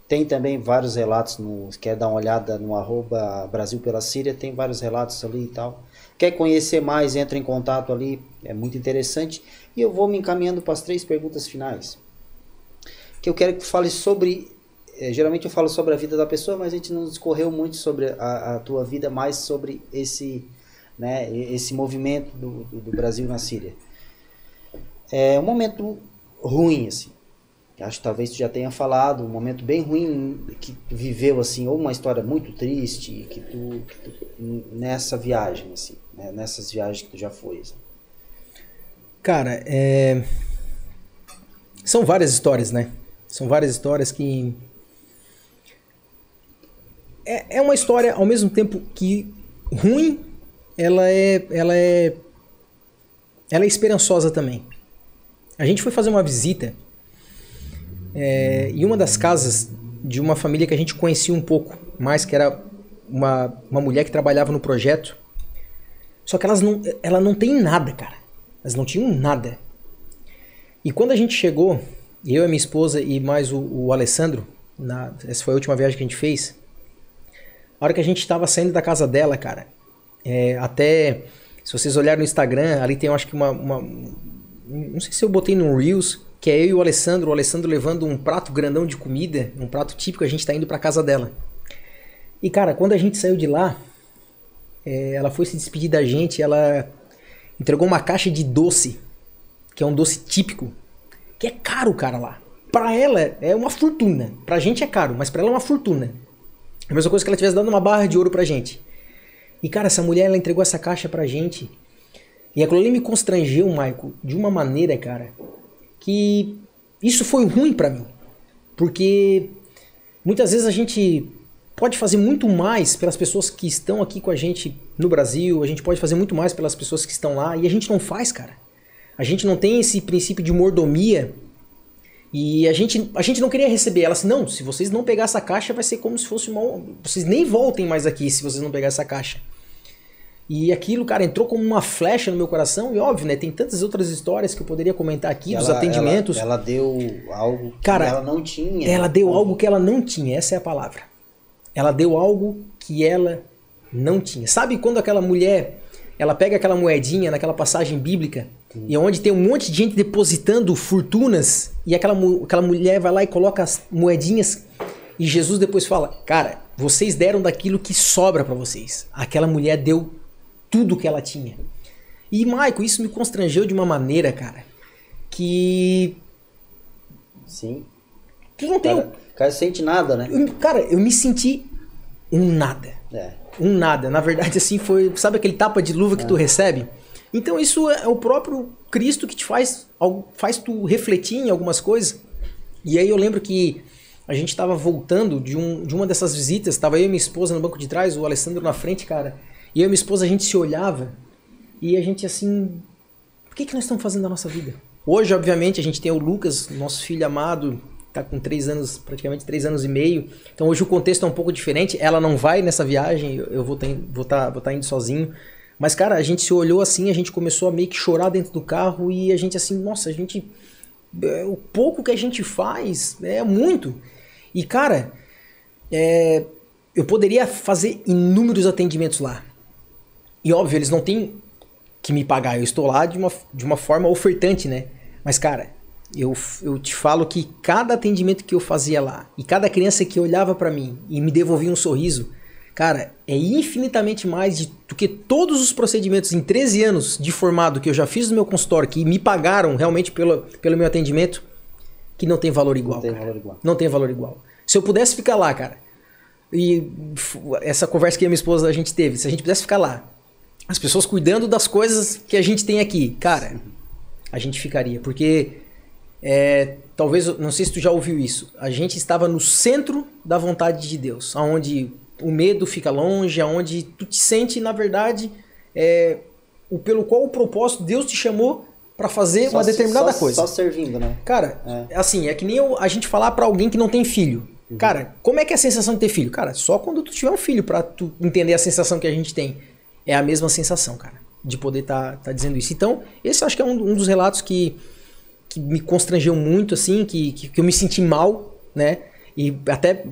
Speaker 1: Tem também vários relatos, no, quer dar uma olhada no arroba Brasil pela Síria, tem vários relatos ali e tal. Quer conhecer mais, entra em contato ali, é muito interessante. E eu vou me encaminhando para as três perguntas finais. Que eu quero que fale sobre. É, geralmente eu falo sobre a vida da pessoa, mas a gente não discorreu muito sobre a, a tua vida, mais sobre esse né, esse movimento do, do, Brasil na Síria. É um momento ruim, assim. Acho que talvez tu já tenha falado, um momento bem ruim que tu viveu, assim, ou uma história muito triste que tu, que tu nessa viagem, assim, né, nessas viagens que tu já foi. Assim.
Speaker 2: Cara, é... são várias histórias, né? São várias histórias que é, é uma história ao mesmo tempo que ruim ela é, ela é, ela é esperançosa também. A gente foi fazer uma visita é, em uma das casas de uma família que a gente conhecia um pouco mais, que era uma, uma mulher que trabalhava no projeto. Só que elas não, ela não tem nada, cara. Elas não tinham nada. E quando a gente chegou, eu e minha esposa e mais o, o Alessandro, na, essa foi a última viagem que a gente fez. A hora que a gente estava saindo da casa dela, cara, é, até, se vocês olharem no Instagram, ali tem, eu acho que uma, uma, Não sei se eu botei no Reels, que é eu e o Alessandro, o Alessandro levando um prato grandão de comida, um prato típico, a gente tá indo pra casa dela. E cara, quando a gente saiu de lá, é, ela foi se despedir da gente, ela entregou uma caixa de doce, que é um doce típico, que é caro, cara, lá. Pra ela é uma fortuna. Pra gente é caro, mas pra ela é uma fortuna. É a mesma coisa que ela tivesse dando uma barra de ouro pra gente. E cara, essa mulher ela entregou essa caixa pra gente. E aquilo ali me constrangeu, Maico, de uma maneira, cara, que isso foi ruim para mim. Porque muitas vezes a gente pode fazer muito mais pelas pessoas que estão aqui com a gente no Brasil, a gente pode fazer muito mais pelas pessoas que estão lá e a gente não faz, cara. A gente não tem esse princípio de mordomia e a gente, a gente não queria receber ela assim, não, se vocês não pegar essa caixa vai ser como se fosse uma. Vocês nem voltem mais aqui se vocês não pegar essa caixa. E aquilo, cara, entrou como uma flecha no meu coração. E óbvio, né? Tem tantas outras histórias que eu poderia comentar aqui, ela, dos atendimentos.
Speaker 1: Ela, ela, deu algo
Speaker 2: cara,
Speaker 1: que ela não tinha.
Speaker 2: Ela deu algo que ela não tinha, essa é a palavra. Ela deu algo que ela não tinha. Sabe quando aquela mulher, ela pega aquela moedinha naquela passagem bíblica, Sim. e onde tem um monte de gente depositando fortunas, e aquela, aquela mulher vai lá e coloca as moedinhas, e Jesus depois fala: Cara, vocês deram daquilo que sobra para vocês. Aquela mulher deu tudo que ela tinha. E, Maico, isso me constrangeu de uma maneira, cara, que.
Speaker 1: Sim.
Speaker 2: Que não tem.
Speaker 1: Cara, cara sente nada, né?
Speaker 2: Eu, cara, eu me senti um nada.
Speaker 1: É.
Speaker 2: Um nada. Na verdade, assim, foi. Sabe aquele tapa de luva que é. tu recebe? Então, isso é o próprio Cristo que te faz, faz tu refletir em algumas coisas. E aí eu lembro que a gente estava voltando de, um, de uma dessas visitas, estava eu e minha esposa no banco de trás, o Alessandro na frente, cara. E eu e minha esposa, a gente se olhava e a gente assim. O que, que nós estamos fazendo da nossa vida? Hoje, obviamente, a gente tem o Lucas, nosso filho amado, tá com três anos, praticamente três anos e meio. Então hoje o contexto é um pouco diferente. Ela não vai nessa viagem, eu vou estar vou tá, vou tá indo sozinho. Mas, cara, a gente se olhou assim, a gente começou a meio que chorar dentro do carro e a gente assim, nossa, a gente. É, o pouco que a gente faz é muito. E, cara, é, eu poderia fazer inúmeros atendimentos lá. E óbvio, eles não têm que me pagar. Eu estou lá de uma, de uma forma ofertante, né? Mas, cara, eu, eu te falo que cada atendimento que eu fazia lá e cada criança que olhava para mim e me devolvia um sorriso, cara, é infinitamente mais do que todos os procedimentos em 13 anos de formado que eu já fiz no meu consultório, que me pagaram realmente pelo, pelo meu atendimento, que não tem valor igual. Não tem cara. valor igual. Não tem valor igual. Se eu pudesse ficar lá, cara, e essa conversa que a minha esposa a gente teve, se a gente pudesse ficar lá, as pessoas cuidando das coisas que a gente tem aqui, cara, a gente ficaria. Porque é, talvez, não sei se tu já ouviu isso, a gente estava no centro da vontade de Deus, aonde o medo fica longe, aonde tu te sente, na verdade, é, o pelo qual o propósito Deus te chamou para fazer só, uma determinada
Speaker 1: só,
Speaker 2: coisa.
Speaker 1: Só servindo, né?
Speaker 2: Cara, é. assim, é que nem eu, a gente falar para alguém que não tem filho. Uhum. Cara, como é que é a sensação de ter filho? Cara, só quando tu tiver um filho para tu entender a sensação que a gente tem. É a mesma sensação, cara, de poder estar tá, tá dizendo isso. Então, esse acho que é um, um dos relatos que que me constrangeu muito, assim, que, que, que eu me senti mal, né? E até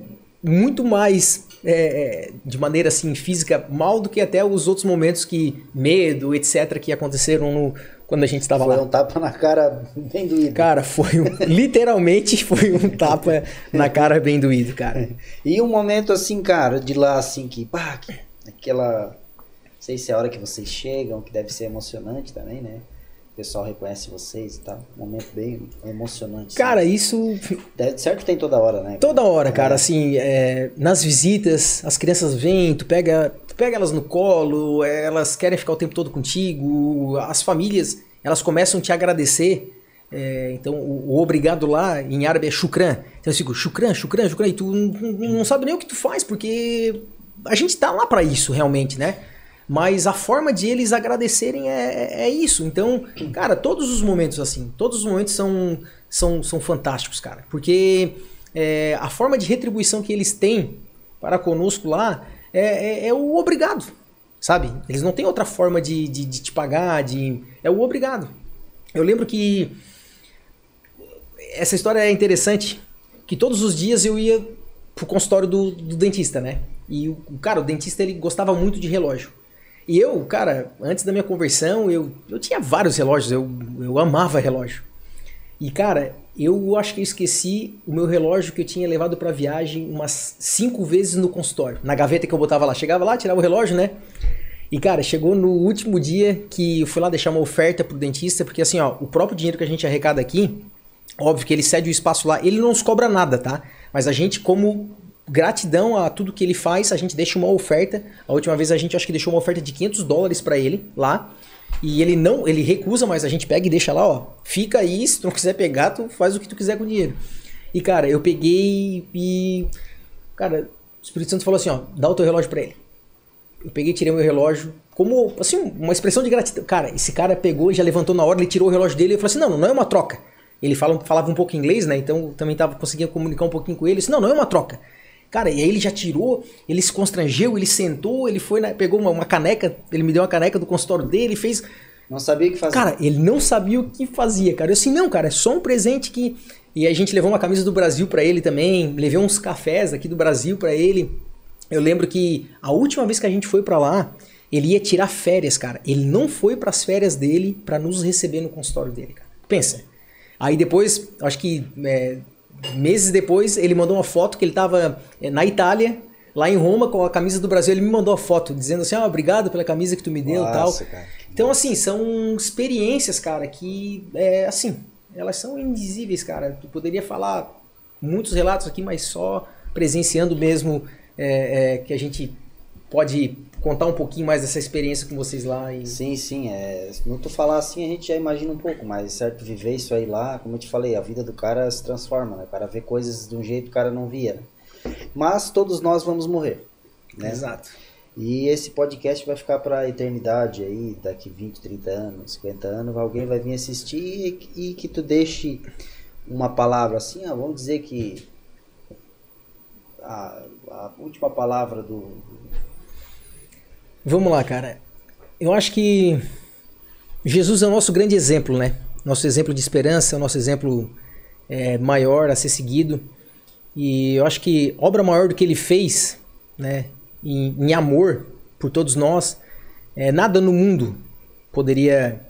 Speaker 2: muito mais é, é, de maneira assim física mal do que até os outros momentos que medo etc que aconteceram no, quando a gente estava lá.
Speaker 1: foi um tapa na cara bem doído.
Speaker 2: Cara foi um, literalmente foi um tapa na cara bem doído cara.
Speaker 1: E um momento assim cara de lá assim que pá, aquela não sei se é a hora que vocês chegam que deve ser emocionante também né o pessoal reconhece vocês e tal. Um momento bem emocionante.
Speaker 2: Cara, isso.
Speaker 1: certo tem toda hora, né?
Speaker 2: Toda hora, cara. É. Assim, é, nas visitas, as crianças vêm, tu pega, tu pega elas no colo, elas querem ficar o tempo todo contigo. As famílias, elas começam a te agradecer. É, então, o, o, obrigado lá em árabe é shukran. Então eu fico, shukran, shukran, shukran. E tu não, não sabe nem o que tu faz, porque a gente tá lá para isso realmente, né? Mas a forma de eles agradecerem é, é, é isso. Então, cara, todos os momentos assim, todos os momentos são, são, são fantásticos, cara. Porque é, a forma de retribuição que eles têm para conosco lá é, é, é, o obrigado, sabe? Eles não têm outra forma de, de, de, te pagar, de é o obrigado. Eu lembro que essa história é interessante, que todos os dias eu ia pro consultório do, do dentista, né? E o cara, o dentista ele gostava muito de relógio. E eu, cara, antes da minha conversão, eu, eu tinha vários relógios, eu, eu amava relógio. E, cara, eu acho que eu esqueci o meu relógio que eu tinha levado pra viagem umas cinco vezes no consultório, na gaveta que eu botava lá. Chegava lá, tirava o relógio, né? E, cara, chegou no último dia que eu fui lá deixar uma oferta pro dentista, porque assim, ó, o próprio dinheiro que a gente arrecada aqui, óbvio que ele cede o espaço lá, ele não nos cobra nada, tá? Mas a gente, como gratidão a tudo que ele faz, a gente deixa uma oferta. A última vez a gente acho que deixou uma oferta de 500 dólares para ele lá. E ele não, ele recusa, mas a gente pega e deixa lá, ó. Fica aí, se tu não quiser pegar, tu faz o que tu quiser com o dinheiro. E cara, eu peguei e cara, o Espírito Santo falou assim, ó, dá o teu relógio para ele. Eu peguei, tirei meu relógio, como assim, uma expressão de gratidão. Cara, esse cara pegou, já levantou na hora, ele tirou o relógio dele e falou assim: "Não, não é uma troca". Ele fala, falava um pouco inglês, né? Então também tava conseguindo comunicar um pouquinho com ele. Disse, não, não é uma troca. Cara, e aí ele já tirou, ele se constrangeu, ele sentou, ele foi, na, pegou uma, uma, caneca, ele me deu uma caneca do consultório dele, fez.
Speaker 1: Não sabia o que
Speaker 2: fazer. Cara, ele não sabia o que fazia, cara. Eu assim, não, cara, é só um presente que. E a gente levou uma camisa do Brasil para ele também, levei uns cafés aqui do Brasil para ele. Eu lembro que a última vez que a gente foi para lá, ele ia tirar férias, cara. Ele não foi para as férias dele para nos receber no consultório dele, cara. Pensa. Aí depois, acho que é, meses depois, ele mandou uma foto que ele estava eh, na Itália, lá em Roma, com a camisa do Brasil. Ele me mandou a foto dizendo assim: ah, obrigado pela camisa que tu me deu e tal. Cara, então, assim, são experiências, cara, que, é, assim, elas são indizíveis, cara. Tu poderia falar muitos relatos aqui, mas só presenciando mesmo é, é, que a gente pode contar um pouquinho mais dessa experiência com vocês lá. E...
Speaker 1: Sim, sim. É, não tu falar assim, a gente já imagina um pouco, mas certo, viver isso aí lá, como eu te falei, a vida do cara se transforma, né? O cara vê coisas de um jeito que o cara não via. Mas todos nós vamos morrer. Né?
Speaker 2: Exato.
Speaker 1: E esse podcast vai ficar para a eternidade aí, daqui 20, 30 anos, 50 anos, alguém vai vir assistir e, e que tu deixe uma palavra assim, ah, vamos dizer que a, a última palavra do.
Speaker 2: Vamos lá, cara. Eu acho que Jesus é o nosso grande exemplo, né? Nosso exemplo de esperança, nosso exemplo é, maior a ser seguido. E eu acho que obra maior do que ele fez, né, em, em amor por todos nós, é, nada no mundo poderia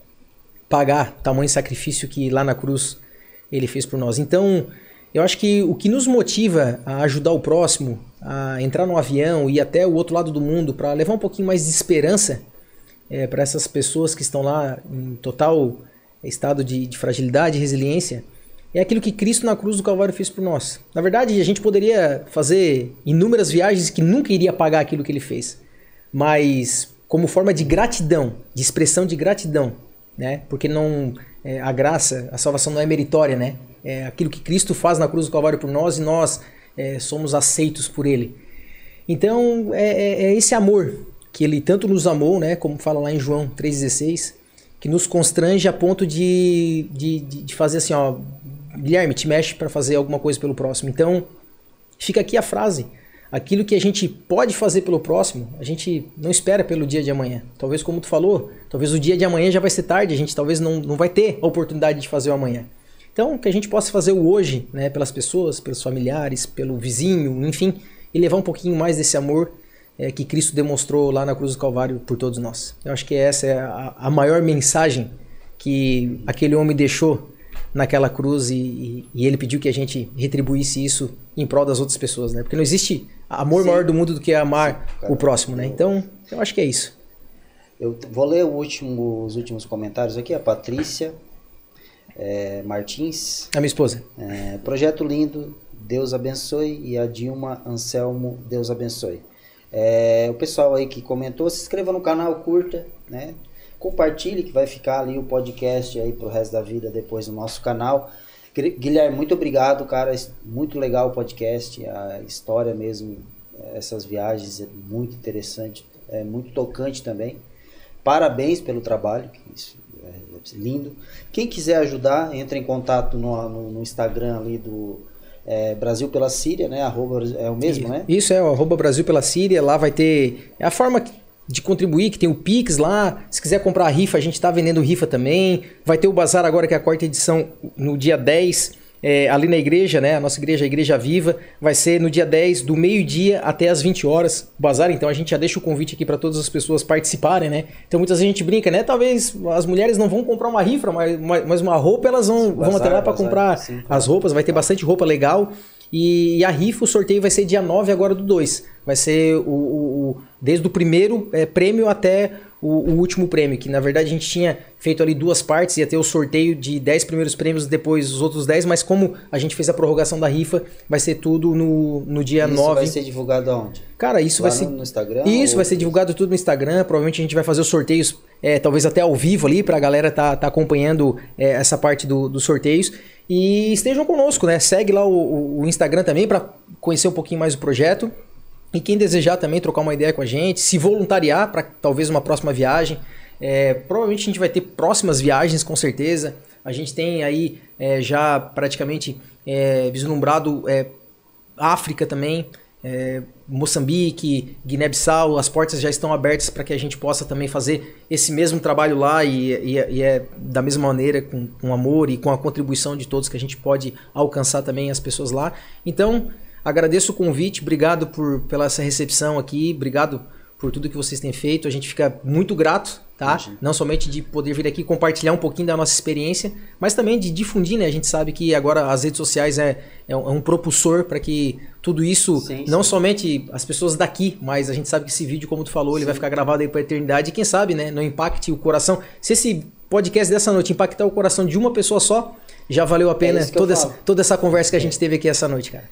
Speaker 2: pagar tamanho sacrifício que lá na cruz ele fez por nós. Então, eu acho que o que nos motiva a ajudar o próximo, a entrar no avião e ir até o outro lado do mundo para levar um pouquinho mais de esperança é, para essas pessoas que estão lá em total estado de, de fragilidade e resiliência, é aquilo que Cristo na cruz do Calvário fez por nós. Na verdade, a gente poderia fazer inúmeras viagens que nunca iria pagar aquilo que ele fez, mas como forma de gratidão, de expressão de gratidão, né? Porque não é, a graça, a salvação não é meritória, né? É aquilo que Cristo faz na cruz do Calvário por nós e nós é, somos aceitos por Ele. Então é, é, é esse amor que Ele tanto nos amou, né? Como fala lá em João 3,16, que nos constrange a ponto de, de, de fazer assim, ó, Guilherme, te mexe para fazer alguma coisa pelo próximo. Então, fica aqui a frase. Aquilo que a gente pode fazer pelo próximo, a gente não espera pelo dia de amanhã. Talvez, como tu falou, talvez o dia de amanhã já vai ser tarde, a gente talvez não, não vai ter a oportunidade de fazer o amanhã. Então, que a gente possa fazer o hoje, né, pelas pessoas, pelos familiares, pelo vizinho, enfim, e levar um pouquinho mais desse amor é, que Cristo demonstrou lá na cruz do Calvário por todos nós. Eu acho que essa é a, a maior mensagem que aquele homem deixou naquela cruz e, e, ele pediu que a gente retribuísse isso em prol das outras pessoas, né? Porque não existe amor Sim. maior do mundo do que amar Sim, o próximo, né? Então, eu acho que é isso.
Speaker 1: Eu vou ler último, os últimos comentários aqui. A Patrícia é, Martins.
Speaker 2: A minha esposa.
Speaker 1: É, projeto lindo, Deus abençoe. E a Dilma Anselmo, Deus abençoe. É, o pessoal aí que comentou, se inscreva no canal, curta, né? Compartilhe que vai ficar ali o podcast aí pro resto da vida depois no nosso canal. Guilherme, muito obrigado, cara. Muito legal o podcast, a história mesmo, essas viagens é muito interessante, é muito tocante também. Parabéns pelo trabalho, é, é lindo. Quem quiser ajudar, entre em contato no, no, no Instagram ali do é, Brasil pela Síria, né? Arroba, é o mesmo, né?
Speaker 2: Isso é o arroba Brasil pela Síria. Lá vai ter é a forma de contribuir, que tem o Pix lá. Se quiser comprar rifa, a gente está vendendo rifa também. Vai ter o Bazar agora, que é a quarta edição, no dia 10, é, ali na igreja, né? A nossa igreja, a Igreja Viva, vai ser no dia 10, do meio-dia até as 20 horas. O Bazar, então a gente já deixa o convite aqui para todas as pessoas participarem, né? Então muitas vezes a gente brinca, né? Talvez as mulheres não vão comprar uma rifa, mas, mas uma roupa elas vão, bazar, vão até lá para comprar sim, as roupas. Vai ter bastante roupa legal. E, e, a rifa, o sorteio vai ser dia 9 agora do 2. Vai ser o, o, o desde o primeiro é, prêmio até o, o, último prêmio, que na verdade a gente tinha feito ali duas partes, ia ter o sorteio de 10 primeiros prêmios, depois os outros 10, mas como a gente fez a prorrogação da rifa, vai ser tudo no, no dia
Speaker 1: isso
Speaker 2: 9. Isso
Speaker 1: vai ser divulgado aonde?
Speaker 2: Cara, isso Lá vai ser.
Speaker 1: No Instagram?
Speaker 2: Isso, ou... vai ser divulgado tudo no Instagram. Provavelmente a gente vai fazer os sorteios, é, talvez até ao vivo ali, pra galera tá, tá acompanhando é, essa parte do, dos sorteios. E estejam conosco, né? Segue lá o, o Instagram também para conhecer um pouquinho mais o projeto. E quem desejar também trocar uma ideia com a gente, se voluntariar para talvez uma próxima viagem. É, provavelmente a gente vai ter próximas viagens, com certeza. A gente tem aí é, já praticamente é, vislumbrado é, África também, é, Moçambique, Guiné-Bissau. As portas já estão abertas para que a gente possa também fazer esse mesmo trabalho lá e, e, e é da mesma maneira, com, com amor e com a contribuição de todos que a gente pode alcançar também as pessoas lá. Então, Agradeço o convite, obrigado por, pela essa recepção aqui, obrigado por tudo que vocês têm feito. A gente fica muito grato, tá? Não somente de poder vir aqui compartilhar um pouquinho da nossa experiência, mas também de difundir, né? A gente sabe que agora as redes sociais é, é um, é propulsor para que tudo isso, sim, não sim. somente as pessoas daqui, mas a gente sabe que esse vídeo, como tu falou, ele vai ficar gravado aí para eternidade. E quem sabe, né? Não impacte o coração. Se esse podcast dessa noite impactar o coração de uma pessoa só, já valeu a pena é toda, essa, toda essa conversa que a gente teve aqui essa noite, cara.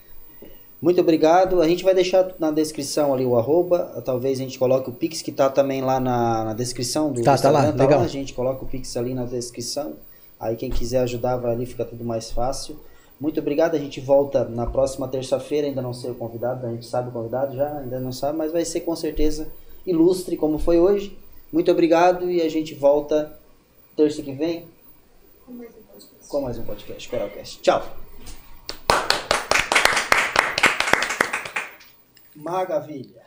Speaker 1: Muito obrigado. A gente vai deixar na descrição ali o arroba. Talvez a gente coloque o Pix, que está também lá na, na, descrição do
Speaker 2: tá, Instagram. Tá lá, tá legal. Lá.
Speaker 1: A gente coloca o Pix ali na descrição. Aí quem quiser ajudar vai ali, fica tudo mais fácil. Muito obrigado. A gente volta na próxima terça-feira. Ainda não sei o convidado, a gente sabe o convidado já, ainda não sabe, mas vai ser com certeza ilustre como foi hoje. Muito obrigado e a gente volta terça que vem. Com mais um podcast. com mais um podcast Coralcast. Tchau. Maravilha.